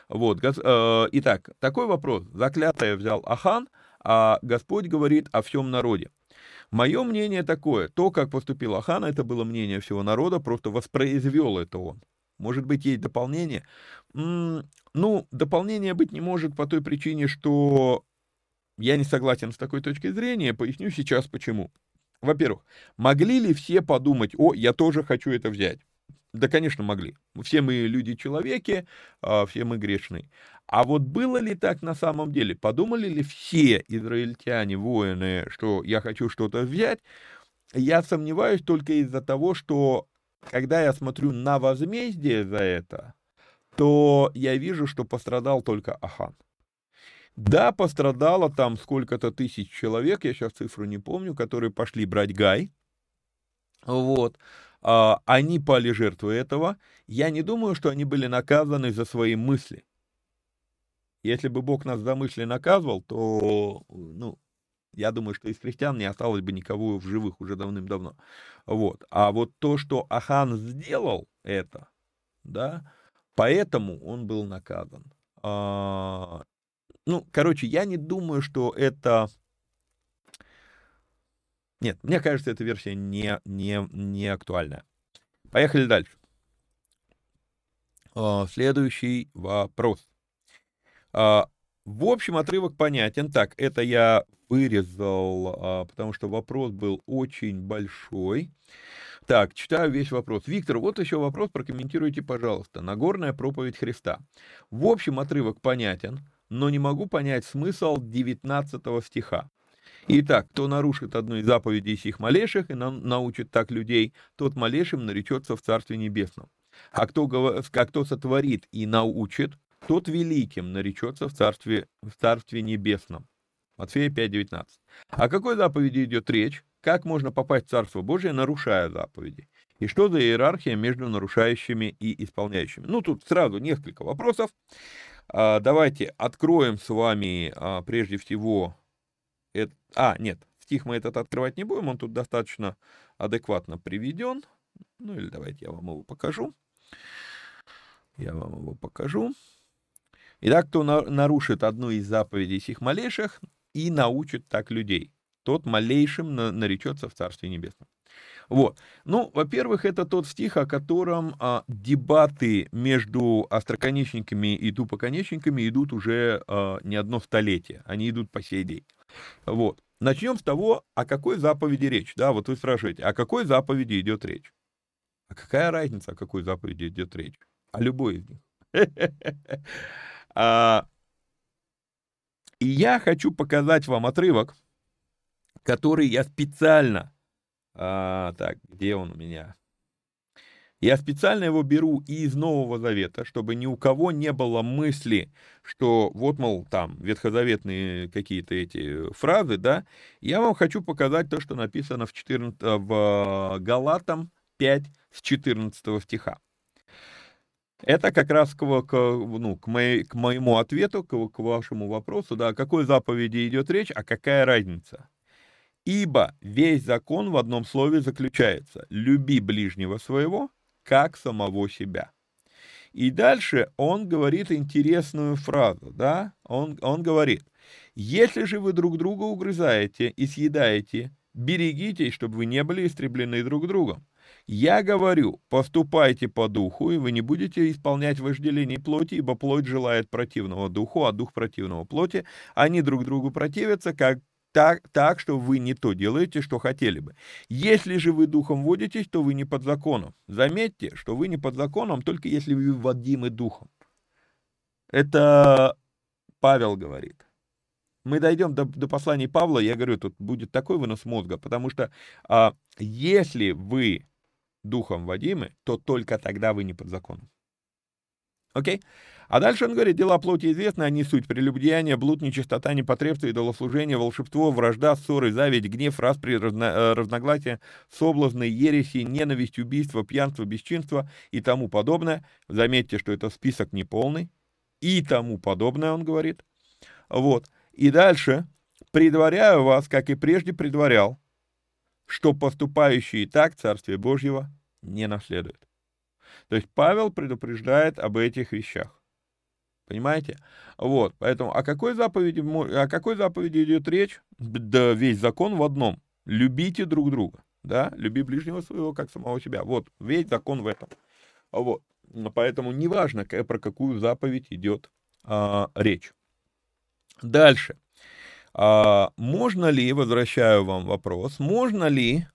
вот, э, итак, такой вопрос, заклятое взял Ахан, а Господь говорит о всем народе. Мое мнение такое, то, как поступил Ахан, это было мнение всего народа, просто воспроизвел это он. Может быть, есть дополнение? Ну, дополнения быть не может по той причине, что я не согласен с такой точкой зрения, поясню сейчас почему. Во-первых, могли ли все подумать, о, я тоже хочу это взять? Да, конечно, могли. Все мы люди-человеки, а, все мы грешные. А вот было ли так на самом деле? Подумали ли все израильтяне, воины, что я хочу что-то взять? Я сомневаюсь только из-за того, что когда я смотрю на возмездие за это, то я вижу, что пострадал только Ахан. Да, пострадало там сколько-то тысяч человек, я сейчас цифру не помню, которые пошли брать Гай. Вот. А, они пали жертвой этого. Я не думаю, что они были наказаны за свои мысли. Если бы Бог нас за мысли наказывал, то, ну, я думаю, что из христиан не осталось бы никого в живых уже давным-давно. Вот. А вот то, что Ахан сделал это, да, поэтому он был наказан. А, ну, короче, я не думаю, что это нет, мне кажется, эта версия не, не, не актуальная. Поехали дальше. А, следующий вопрос. А, в общем, отрывок понятен. Так, это я вырезал, а, потому что вопрос был очень большой. Так, читаю весь вопрос. Виктор, вот еще вопрос, прокомментируйте, пожалуйста. Нагорная проповедь Христа. В общем, отрывок понятен, но не могу понять смысл 19 стиха. Итак, кто нарушит одну из заповедей сих малейших и научит так людей, тот малейшим наречется в Царстве Небесном. А кто, а кто сотворит и научит, тот великим наречется в Царстве, в царстве Небесном. Матфея 5.19. О какой заповеди идет речь? Как можно попасть в Царство Божие, нарушая заповеди? И что за иерархия между нарушающими и исполняющими? Ну, тут сразу несколько вопросов. А, давайте откроем с вами а, прежде всего а, нет, стих мы этот открывать не будем, он тут достаточно адекватно приведен. Ну или давайте я вам его покажу. Я вам его покажу. Итак, кто нарушит одну из заповедей сих малейших и научит так людей, тот малейшим наречется в Царстве Небесном. Вот. Ну, во-первых, это тот стих, о котором а, дебаты между остроконечниками и тупоконечниками идут уже а, не одно столетие. Они идут по сей день. Вот. Начнем с того, о какой заповеди речь. Да, вот вы спрашиваете, о какой заповеди идет речь? А какая разница, о какой заповеди идет речь? О любой из них. А, и я хочу показать вам отрывок, который я специально а, так, где он у меня? Я специально его беру из Нового Завета, чтобы ни у кого не было мысли, что вот, мол, там ветхозаветные какие-то эти фразы, да. Я вам хочу показать то, что написано в, 14, в Галатам 5 с 14 стиха. Это как раз к, к, ну, к, моей, к моему ответу, к, к вашему вопросу, да, о какой заповеди идет речь, а какая разница. Ибо весь закон в одном слове заключается «люби ближнего своего, как самого себя». И дальше он говорит интересную фразу, да, он, он говорит, если же вы друг друга угрызаете и съедаете, берегитесь, чтобы вы не были истреблены друг другом. Я говорю, поступайте по духу, и вы не будете исполнять вожделение плоти, ибо плоть желает противного духу, а дух противного плоти. Они друг другу противятся, как так, так, что вы не то делаете, что хотели бы. Если же вы духом водитесь, то вы не под законом. Заметьте, что вы не под законом, только если вы водимы духом. Это Павел говорит. Мы дойдем до, до посланий Павла, я говорю, тут будет такой вынос мозга, потому что а, если вы духом водимы, то только тогда вы не под законом. Окей? А дальше он говорит, дела плоти известны, они суть прелюбодеяние, блуд, нечистота, непотребство, идолослужение, волшебство, вражда, ссоры, зависть, гнев, распри, разно, э, разногласия, соблазны, ереси, ненависть, убийство, пьянство, бесчинство и тому подобное. Заметьте, что это список неполный. И тому подобное, он говорит. Вот. И дальше, предваряю вас, как и прежде предварял, что поступающие так Царствие Божьего не наследуют. То есть Павел предупреждает об этих вещах. Понимаете? Вот, поэтому о какой заповеди, о какой заповеди идет речь? Да весь закон в одном. Любите друг друга, да? Люби ближнего своего, как самого себя. Вот, весь закон в этом. Вот, поэтому неважно, про какую заповедь идет а, речь. Дальше. А, можно ли, возвращаю вам вопрос, можно ли,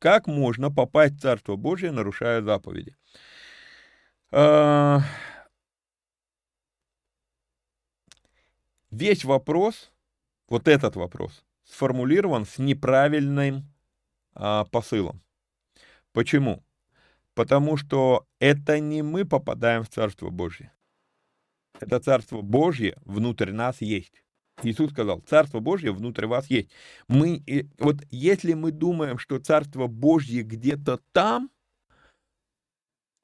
как можно попасть в Царство Божие, нарушая заповеди? А, весь вопрос, вот этот вопрос, сформулирован с неправильным а, посылом. Почему? Потому что это не мы попадаем в Царство Божье. Это Царство Божье внутрь нас есть. Иисус сказал, Царство Божье внутрь вас есть. Мы, вот если мы думаем, что Царство Божье где-то там,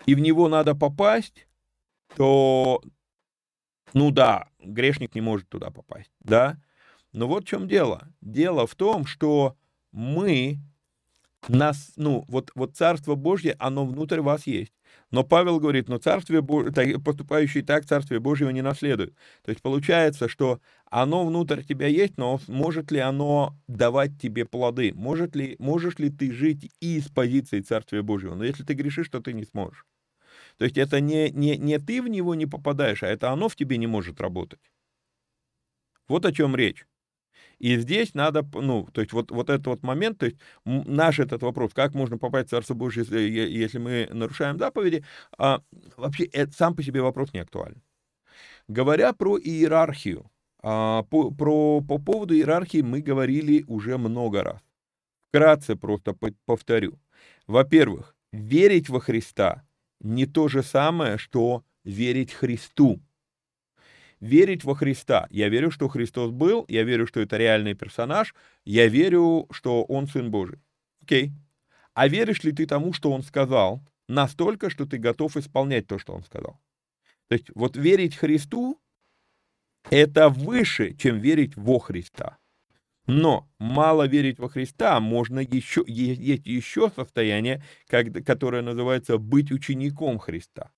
и в него надо попасть, то, ну да, грешник не может туда попасть, да. Но вот в чем дело. Дело в том, что мы, нас, ну, вот, вот Царство Божье, оно внутрь вас есть. Но Павел говорит, но Царствие Божье, поступающий так Царствие Божьего не наследует. То есть получается, что оно внутрь тебя есть, но может ли оно давать тебе плоды? Может ли, можешь ли ты жить из позиции Царствия Божьего? Но если ты грешишь, то ты не сможешь. То есть это не, не, не ты в него не попадаешь, а это оно в тебе не может работать. Вот о чем речь. И здесь надо, ну, то есть вот, вот этот вот момент, то есть наш этот вопрос, как можно попасть в Царство Божье, если, если мы нарушаем заповеди, а, вообще это сам по себе вопрос не актуален. Говоря про иерархию, а, по, про, по поводу иерархии мы говорили уже много раз. Вкратце просто повторю. Во-первых, верить во Христа не то же самое, что верить Христу. Верить во Христа. Я верю, что Христос был, я верю, что это реальный персонаж, я верю, что Он Сын Божий. Окей. А веришь ли ты тому, что Он сказал, настолько, что ты готов исполнять то, что Он сказал? То есть вот верить Христу – это выше, чем верить во Христа. Но мало верить во Христа, можно еще, есть еще состояние, которое называется быть учеником Христа.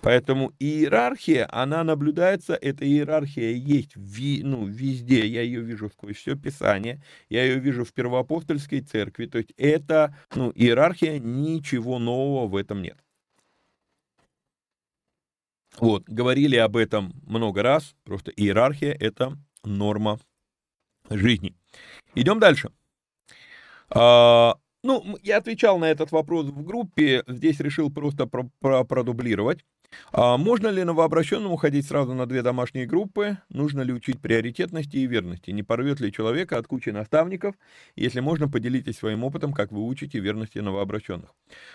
Поэтому иерархия, она наблюдается, эта иерархия есть ви, ну, везде, я ее вижу сквозь все Писание, я ее вижу в первоапостольской церкви, то есть это, ну, иерархия, ничего нового в этом нет. Вот, говорили об этом много раз, просто иерархия – это норма жизни. Идем дальше. А, ну, я отвечал на этот вопрос в группе, здесь решил просто про про продублировать. А можно ли новообращенному ходить сразу на две домашние группы? Нужно ли учить приоритетности и верности? Не порвет ли человека от кучи наставников? Если можно, поделитесь своим опытом, как вы учите верности новообращенных.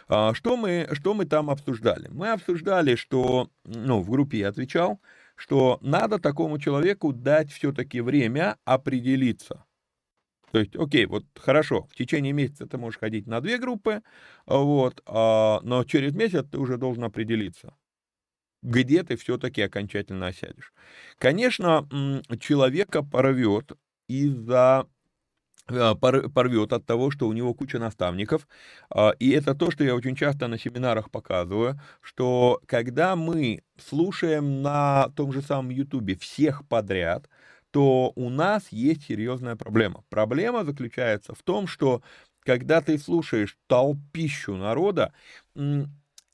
А, что, мы, что мы там обсуждали? Мы обсуждали, что, ну, в группе я отвечал, что надо такому человеку дать все-таки время определиться. То есть, окей, вот хорошо, в течение месяца ты можешь ходить на две группы, вот, а, но через месяц ты уже должен определиться, где ты все-таки окончательно осядешь. Конечно, человека порвет из-за а, порвет от того, что у него куча наставников. А, и это то, что я очень часто на семинарах показываю, что когда мы слушаем на том же самом Ютубе всех подряд, то у нас есть серьезная проблема. Проблема заключается в том, что когда ты слушаешь толпищу народа,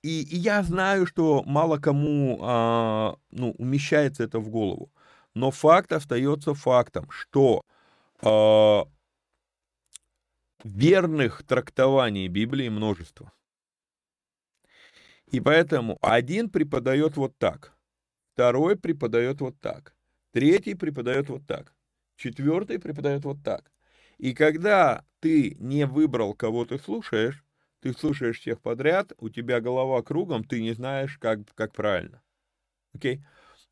и, я знаю, что мало кому а, ну, умещается это в голову, но факт остается фактом, что э, верных трактований Библии множество. И поэтому один преподает вот так, второй преподает вот так, третий преподает вот так, четвертый преподает вот так. И когда ты не выбрал, кого ты слушаешь, ты слушаешь всех подряд, у тебя голова кругом, ты не знаешь, как, как правильно. Окей?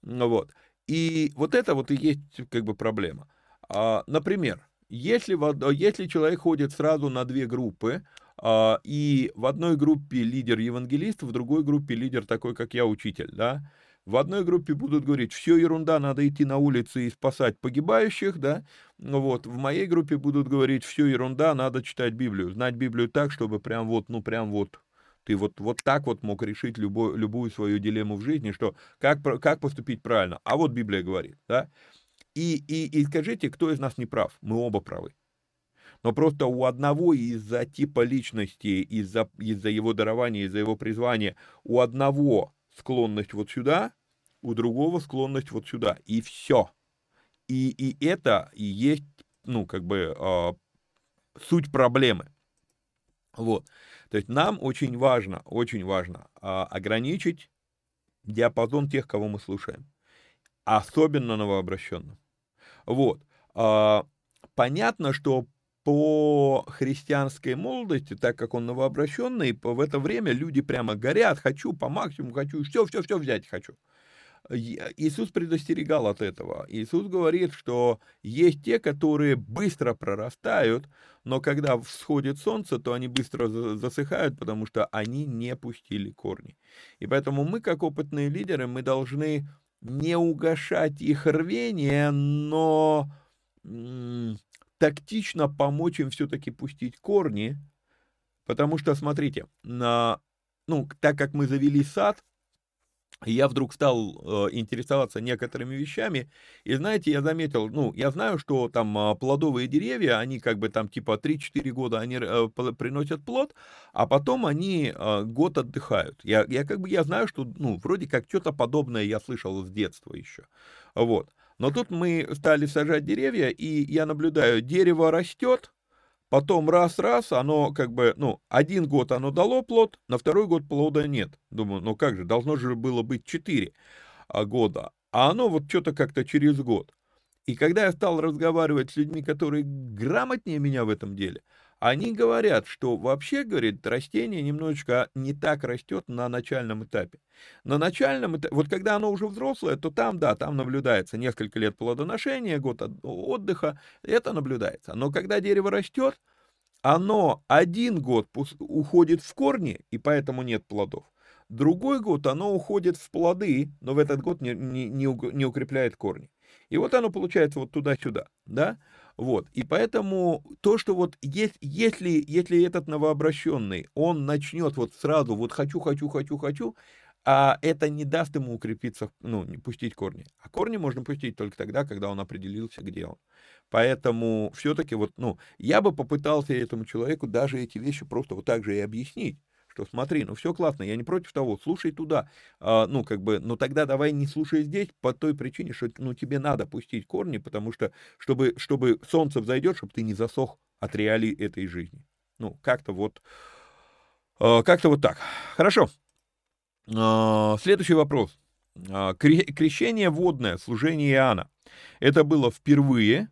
Ну вот. И вот это вот и есть как бы проблема. А, например, если, если человек ходит сразу на две группы, а, и в одной группе лидер евангелист, в другой группе лидер такой, как я, учитель, да, в одной группе будут говорить, все ерунда, надо идти на улицы и спасать погибающих, да, ну вот, в моей группе будут говорить, все ерунда, надо читать Библию, знать Библию так, чтобы прям вот, ну прям вот, ты вот, вот так вот мог решить любой, любую свою дилемму в жизни, что как, как поступить правильно, а вот Библия говорит, да, и, и, и скажите, кто из нас не прав? Мы оба правы. Но просто у одного из-за типа личности, из-за из его дарования, из-за его призвания, у одного склонность вот сюда, у другого склонность вот сюда. И все. И, и это и есть, ну, как бы, э, суть проблемы. Вот. То есть нам очень важно, очень важно э, ограничить диапазон тех, кого мы слушаем. Особенно новообращенным. Вот. А, понятно, что по христианской молодости, так как он новообращенный, в это время люди прямо горят, хочу по максимуму, хочу все, все, все взять хочу. Иисус предостерегал от этого. Иисус говорит, что есть те, которые быстро прорастают, но когда всходит солнце, то они быстро засыхают, потому что они не пустили корни. И поэтому мы, как опытные лидеры, мы должны не угошать их рвение, но тактично помочь им все-таки пустить корни, потому что, смотрите, на, ну, так как мы завели сад, я вдруг стал э, интересоваться некоторыми вещами, и знаете, я заметил, ну, я знаю, что там э, плодовые деревья, они как бы там типа 3-4 года они э, приносят плод, а потом они э, год отдыхают. Я, я как бы, я знаю, что, ну, вроде как что-то подобное я слышал с детства еще, вот. Но тут мы стали сажать деревья, и я наблюдаю, дерево растет, потом раз-раз, оно как бы, ну, один год оно дало плод, на второй год плода нет. Думаю, ну как же, должно же было быть 4 а, года, а оно вот что-то как-то через год. И когда я стал разговаривать с людьми, которые грамотнее меня в этом деле, они говорят, что вообще, говорит, растение немножечко не так растет на начальном этапе. На начальном этапе, вот когда оно уже взрослое, то там, да, там наблюдается несколько лет плодоношения, год отдыха, это наблюдается. Но когда дерево растет, оно один год уходит в корни, и поэтому нет плодов. Другой год оно уходит в плоды, но в этот год не, не, не укрепляет корни. И вот оно получается вот туда-сюда, да? Вот, и поэтому то, что вот есть, если, если этот новообращенный, он начнет вот сразу вот хочу, хочу, хочу, хочу, а это не даст ему укрепиться, ну, не пустить корни. А корни можно пустить только тогда, когда он определился, где он. Поэтому все-таки вот, ну, я бы попытался этому человеку даже эти вещи просто вот так же и объяснить что смотри, ну все классно, я не против того, слушай туда, а, ну как бы, но тогда давай не слушай здесь по той причине, что ну тебе надо пустить корни, потому что чтобы, чтобы солнце взойдет, чтобы ты не засох от реалий этой жизни. Ну как-то вот, а, как-то вот так. Хорошо. А, следующий вопрос. А, крещение водное, служение Иоанна. Это было впервые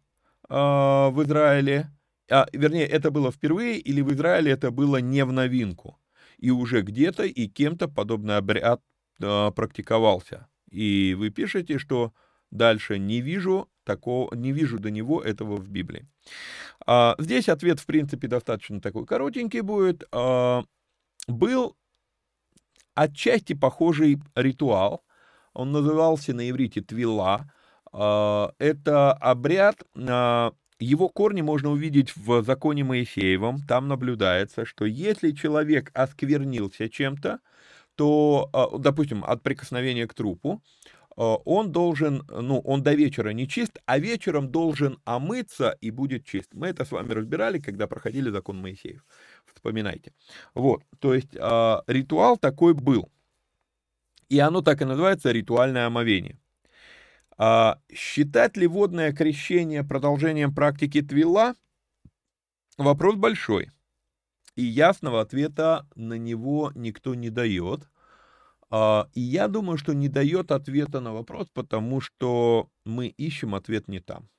в Израиле, а, вернее, это было впервые или в Израиле это было не в новинку и уже где-то и кем-то подобный обряд э, практиковался. И вы пишете, что дальше не вижу такого, не вижу до него этого в Библии. А, здесь ответ, в принципе, достаточно такой коротенький будет. А, был отчасти похожий ритуал. Он назывался на иврите твила. А, это обряд, а, его корни можно увидеть в законе Моисеевом. Там наблюдается, что если человек осквернился чем-то, то, а, допустим, от прикосновения к трупу, а, он должен, ну, он до вечера не чист, а вечером должен омыться и будет чист. Мы это с вами разбирали, когда проходили закон Моисеев. Вспоминайте. Вот, то есть а, ритуал такой был. И оно так и называется ритуальное омовение. А считать ли водное крещение продолжением практики Твила? Вопрос большой. И ясного ответа на него никто не дает. А, и я думаю, что не дает ответа на вопрос, потому что мы ищем ответ не там.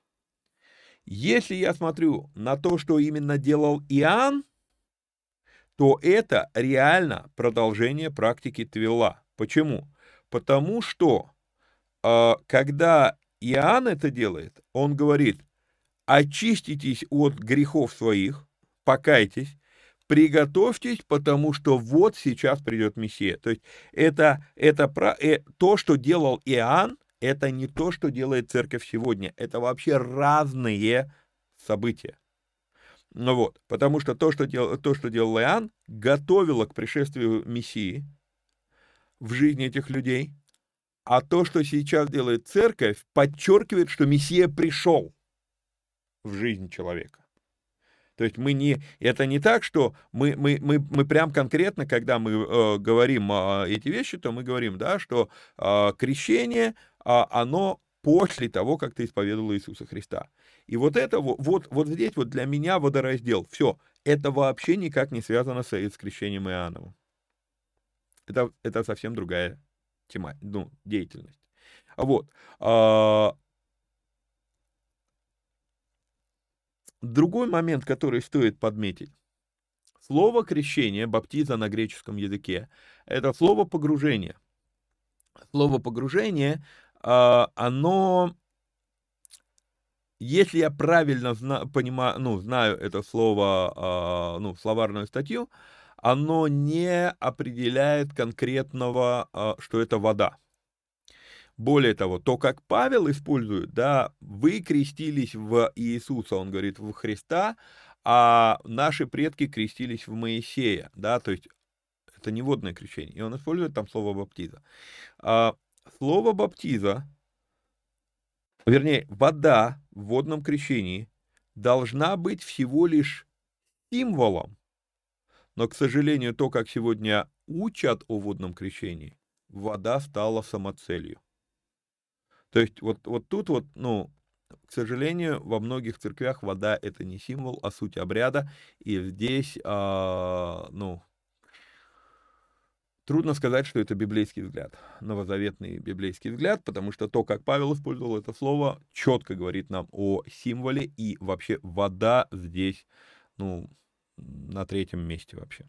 Если я смотрю на то, что именно делал Иоанн, то это реально продолжение практики Твила. Почему? Потому что когда Иоанн это делает, он говорит, очиститесь от грехов своих, покайтесь, приготовьтесь, потому что вот сейчас придет Мессия. То есть это, это про, э, то, что делал Иоанн, это не то, что делает церковь сегодня. Это вообще разные события. Ну вот, потому что то, что делал, то, что делал Иоанн, готовило к пришествию Мессии в жизни этих людей, а то, что сейчас делает церковь, подчеркивает, что Мессия пришел в жизнь человека. То есть мы не, это не так, что мы, мы, мы, мы прям конкретно, когда мы э, говорим э, эти вещи, то мы говорим, да, что э, крещение, э, оно после того, как ты исповедовал Иисуса Христа. И вот это вот, вот здесь вот для меня водораздел. Все, это вообще никак не связано с, с крещением Иоанновым. Это, это совсем другая тема, ну, деятельность. Вот. А, Другой момент, который стоит подметить. Слово крещение, баптиза на греческом языке, это слово погружение. Слово погружение, а, оно, если я правильно зна, понимаю, ну, знаю это слово, а, ну, словарную статью, оно не определяет конкретного, а, что это вода. Более того, то, как Павел использует, да, вы крестились в Иисуса, он говорит, в Христа, а наши предки крестились в Моисея, да, то есть это не водное крещение, и он использует там слово баптиза. А, слово баптиза, вернее, вода в водном крещении должна быть всего лишь символом, но, к сожалению, то, как сегодня учат о водном крещении, вода стала самоцелью. То есть вот, вот тут вот, ну, к сожалению, во многих церквях вода это не символ, а суть обряда. И здесь, а, ну, трудно сказать, что это библейский взгляд, новозаветный библейский взгляд, потому что то, как Павел использовал это слово, четко говорит нам о символе, и вообще вода здесь, ну, на третьем месте вообще.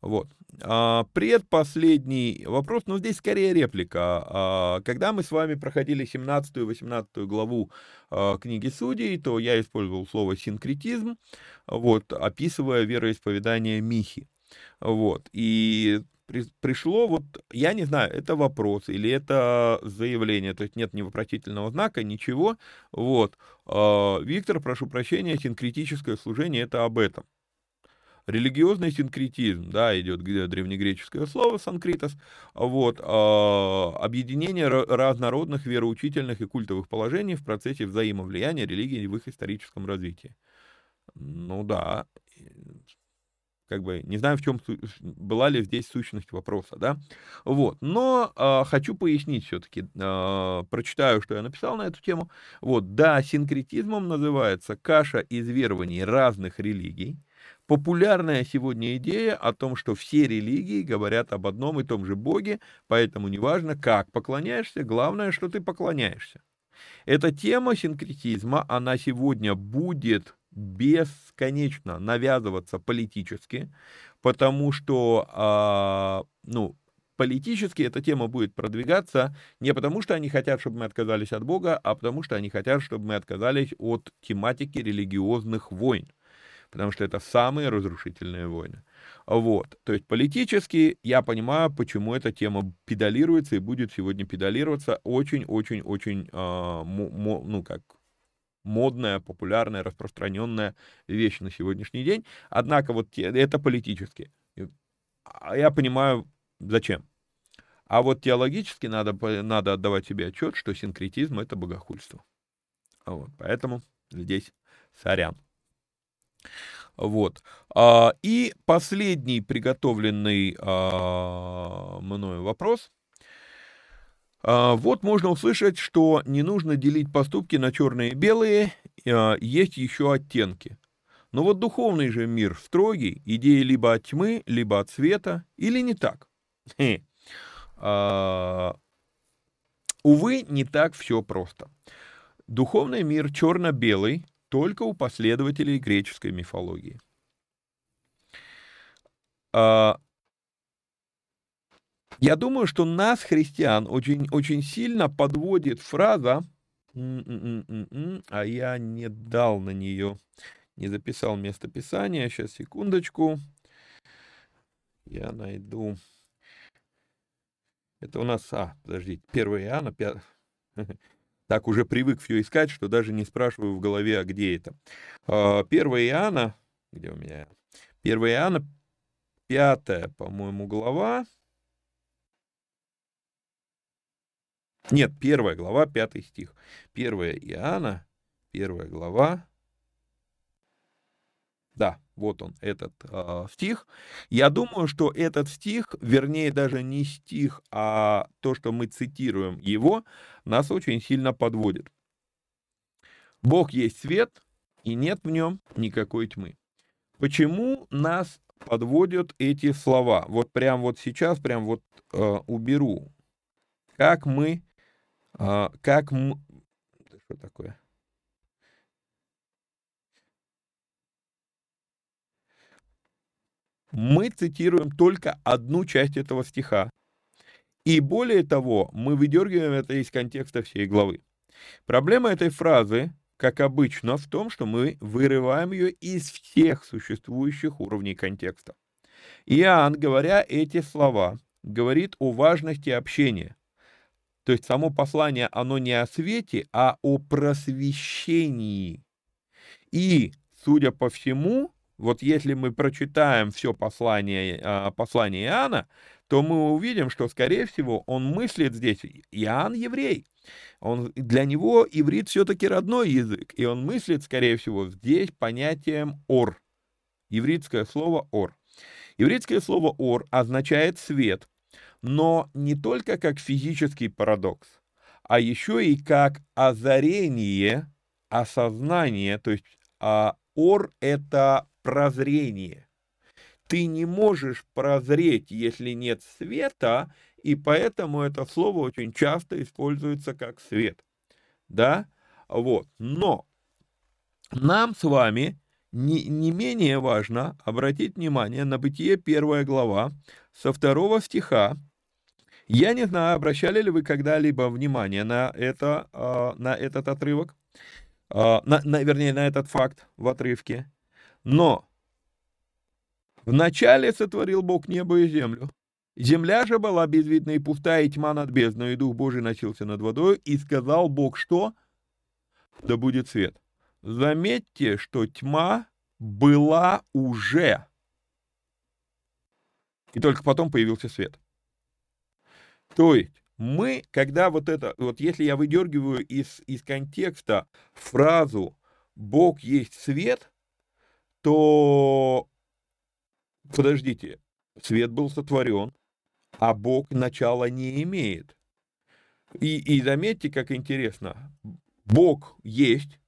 Вот. А, предпоследний вопрос, но ну, здесь скорее реплика. А, когда мы с вами проходили 17 и 18 главу а, книги Судей, то я использовал слово синкретизм, вот, описывая вероисповедание Михи. Вот. И при, пришло вот, я не знаю, это вопрос или это заявление, то есть нет ни вопросительного знака, ничего. Вот. Виктор, прошу прощения, синкретическое служение это об этом. Религиозный синкретизм, да, идет древнегреческое слово санкритос, вот, а, объединение разнородных вероучительных и культовых положений в процессе взаимовлияния религии в их историческом развитии. Ну да, как бы не знаю, в чем была ли здесь сущность вопроса, да, вот, но э, хочу пояснить все-таки, э, а, прочитаю, что я написал на эту тему, вот, да, синкретизмом называется каша из верований разных религий, Популярная сегодня идея о том, что все религии говорят об одном и том же Боге, поэтому неважно, как поклоняешься, главное, что ты поклоняешься. Эта тема синкретизма, она сегодня будет бесконечно навязываться политически, потому что, а, ну, политически эта тема будет продвигаться не потому, что они хотят, чтобы мы отказались от Бога, а потому что они хотят, чтобы мы отказались от тематики религиозных войн потому что это самые разрушительные войны. Вот, то есть политически я понимаю, почему эта тема педалируется и будет сегодня педалироваться очень-очень-очень, э, ну как, модная, популярная, распространенная вещь на сегодняшний день. Однако вот те, это политически. А я понимаю, зачем. А вот теологически надо, надо отдавать себе отчет, что синкретизм — это богохульство. Вот, поэтому здесь сорян. Вот. А, и последний приготовленный а, мною вопрос. А, вот можно услышать, что не нужно делить поступки на черные и белые, есть еще оттенки. Но вот духовный же мир строгий, идеи либо от тьмы, либо от света, или не так? Увы, не так все просто. Духовный мир черно-белый только у последователей греческой мифологии. А, я думаю, что нас, христиан, очень, очень сильно подводит фраза, а я не дал на нее, не записал местописание, сейчас, секундочку, я найду. Это у нас, а, подождите, 1 Иоанна, 5... так уже привык все искать, что даже не спрашиваю в голове, а где это. 1 а, Иоанна, где у меня? 1 Иоанна, пятая, по-моему, глава. Нет, первая глава, пятый стих. 1 Иоанна, первая глава. Да, вот он, этот э, стих. Я думаю, что этот стих, вернее даже не стих, а то, что мы цитируем его, нас очень сильно подводит. Бог есть свет, и нет в нем никакой тьмы. Почему нас подводят эти слова? Вот прям вот сейчас, прям вот э, уберу. Как мы, э, как мы, что такое? Мы цитируем только одну часть этого стиха. И более того, мы выдергиваем это из контекста всей главы. Проблема этой фразы, как обычно, в том, что мы вырываем ее из всех существующих уровней контекста. Иоанн, говоря эти слова, говорит о важности общения. То есть само послание, оно не о свете, а о просвещении. И, судя по всему, вот если мы прочитаем все послание, а, послание Иоанна, то мы увидим, что, скорее всего, он мыслит здесь, Иоанн еврей, он, для него иврит все-таки родной язык, и он мыслит, скорее всего, здесь понятием «ор», ивритское слово «ор». Ивритское слово «ор» означает «свет», но не только как физический парадокс, а еще и как озарение, осознание, то есть а, ор — это прозрение. Ты не можешь прозреть, если нет света, и поэтому это слово очень часто используется как свет. Да? Вот. Но нам с вами не, не менее важно обратить внимание на Бытие первая глава со второго стиха. Я не знаю, обращали ли вы когда-либо внимание на, это, а, на этот отрывок, а, на, на, вернее, на этот факт в отрывке. Но вначале сотворил Бог небо и землю. Земля же была безвидна и пустая, и тьма над бездной, и Дух Божий носился над водой, и сказал Бог, что? Да будет свет. Заметьте, что тьма была уже. И только потом появился свет. То есть мы, когда вот это, вот если я выдергиваю из, из контекста фразу «Бог есть свет», то, подождите, свет был сотворен, а Бог начала не имеет. И, и заметьте, как интересно, Бог есть,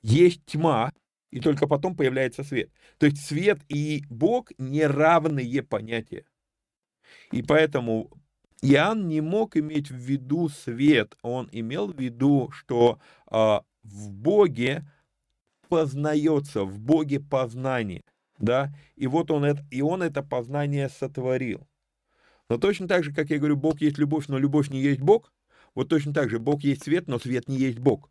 есть тьма, и только потом появляется свет. То есть свет и Бог не равные понятия. И поэтому Иоанн не мог иметь в виду свет, он имел в виду, что э, в Боге познается, в Боге познание, да, и вот он это, и он это познание сотворил. Но точно так же, как я говорю, Бог есть любовь, но любовь не есть Бог, вот точно так же Бог есть свет, но свет не есть Бог.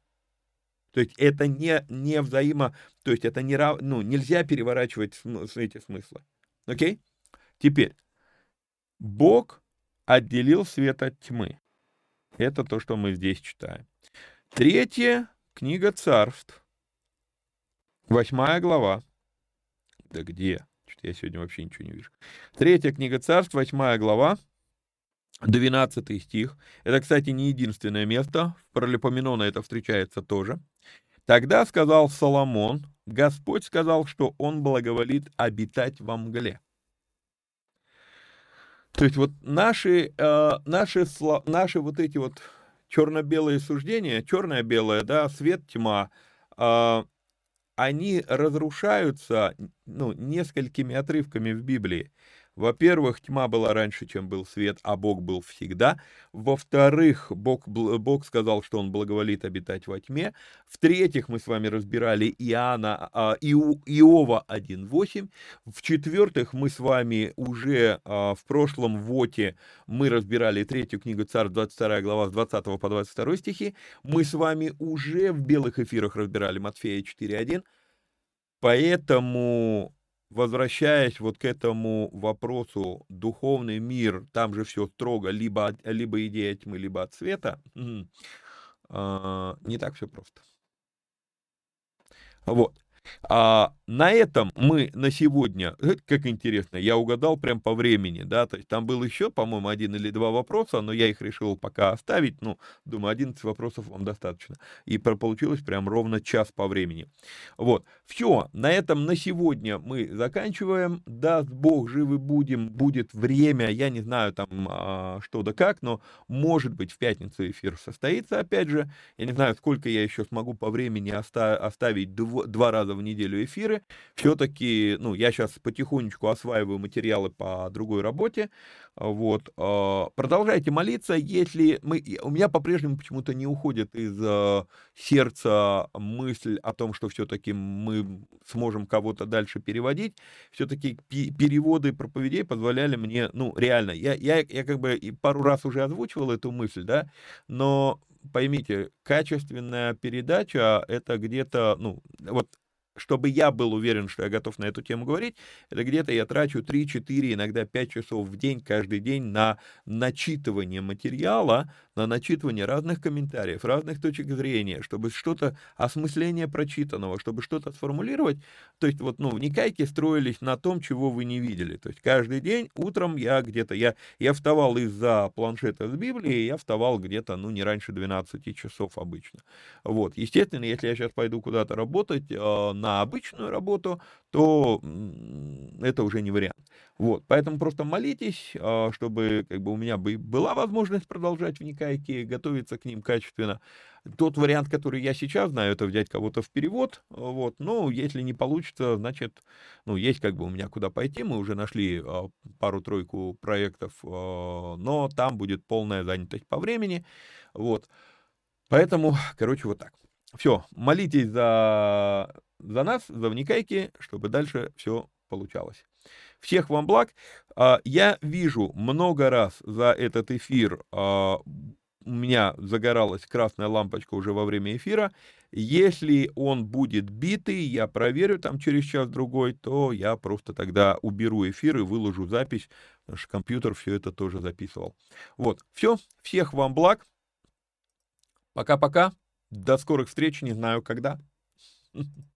То есть это не, не взаимо, то есть это не, ну, нельзя переворачивать эти смыслы. Окей? Теперь, Бог отделил свет от тьмы. Это то, что мы здесь читаем. Третья книга царств, Восьмая глава. Да где? Что-то я сегодня вообще ничего не вижу. Третья книга царств, восьмая глава, 12 стих. Это, кстати, не единственное место. В Паралипоменона это встречается тоже. Тогда сказал Соломон, Господь сказал, что он благоволит обитать во мгле. То есть вот наши, э, наши, наши вот эти вот черно-белые суждения, черное-белое, да, свет, тьма, э, они разрушаются ну, несколькими отрывками в Библии. Во-первых, тьма была раньше, чем был свет, а Бог был всегда. Во-вторых, Бог, Бог сказал, что Он благоволит обитать во тьме. В-третьих, мы с вами разбирали Иоанна, а, Ио, Иова 1.8. В-четвертых, мы с вами уже а, в прошлом воте мы разбирали третью книгу Царь, 22 глава, с 20 по 22 стихи. Мы с вами уже в белых эфирах разбирали Матфея 4.1. Поэтому возвращаясь вот к этому вопросу, духовный мир, там же все строго, либо, либо идея тьмы, либо от света, а, не так все просто. Вот. А, на этом мы на сегодня, э, как интересно, я угадал прям по времени, да, то есть там был еще, по-моему, один или два вопроса, но я их решил пока оставить, ну, думаю, 11 вопросов вам достаточно. И получилось прям ровно час по времени. Вот, все, на этом на сегодня мы заканчиваем. Даст Бог, живы будем, будет время, я не знаю там а, что да как, но может быть в пятницу эфир состоится, опять же, я не знаю, сколько я еще смогу по времени оста- оставить дв- два раза в неделю эфиры, все-таки, ну, я сейчас потихонечку осваиваю материалы по другой работе, вот, а, продолжайте молиться, если мы, у меня по-прежнему почему-то не уходит из а, сердца мысль о том, что все-таки мы сможем кого-то дальше переводить, все-таки переводы проповедей позволяли мне, ну, реально, я, я, я как бы пару раз уже озвучивал эту мысль, да, но поймите, качественная передача это где-то, ну, вот чтобы я был уверен, что я готов на эту тему говорить, это где-то я трачу 3-4, иногда 5 часов в день, каждый день на начитывание материала, на начитывание разных комментариев, разных точек зрения, чтобы что-то, осмысление прочитанного, чтобы что-то сформулировать. То есть вот, ну, Никайки строились на том, чего вы не видели. То есть каждый день утром я где-то, я, я вставал из-за планшета с Библией, я вставал где-то, ну, не раньше 12 часов обычно. Вот, естественно, если я сейчас пойду куда-то работать, э, на обычную работу, то это уже не вариант. Вот, поэтому просто молитесь, а, чтобы как бы у меня была возможность продолжать в Никайке, готовиться к ним качественно. Тот вариант, который я сейчас знаю, это взять кого-то в перевод, вот, но если не получится, значит, ну, есть как бы у меня куда пойти, мы уже нашли а, пару-тройку проектов, а, но там будет полная занятость по времени, вот, поэтому, короче, вот так. Все, молитесь за за нас, за вникайки, чтобы дальше все получалось. Всех вам благ. А, я вижу много раз за этот эфир а, у меня загоралась красная лампочка уже во время эфира. Если он будет битый, я проверю там через час-другой, то я просто тогда уберу эфир и выложу запись, что компьютер все это тоже записывал. Вот, все, всех вам благ. Пока-пока. До скорых встреч, не знаю когда.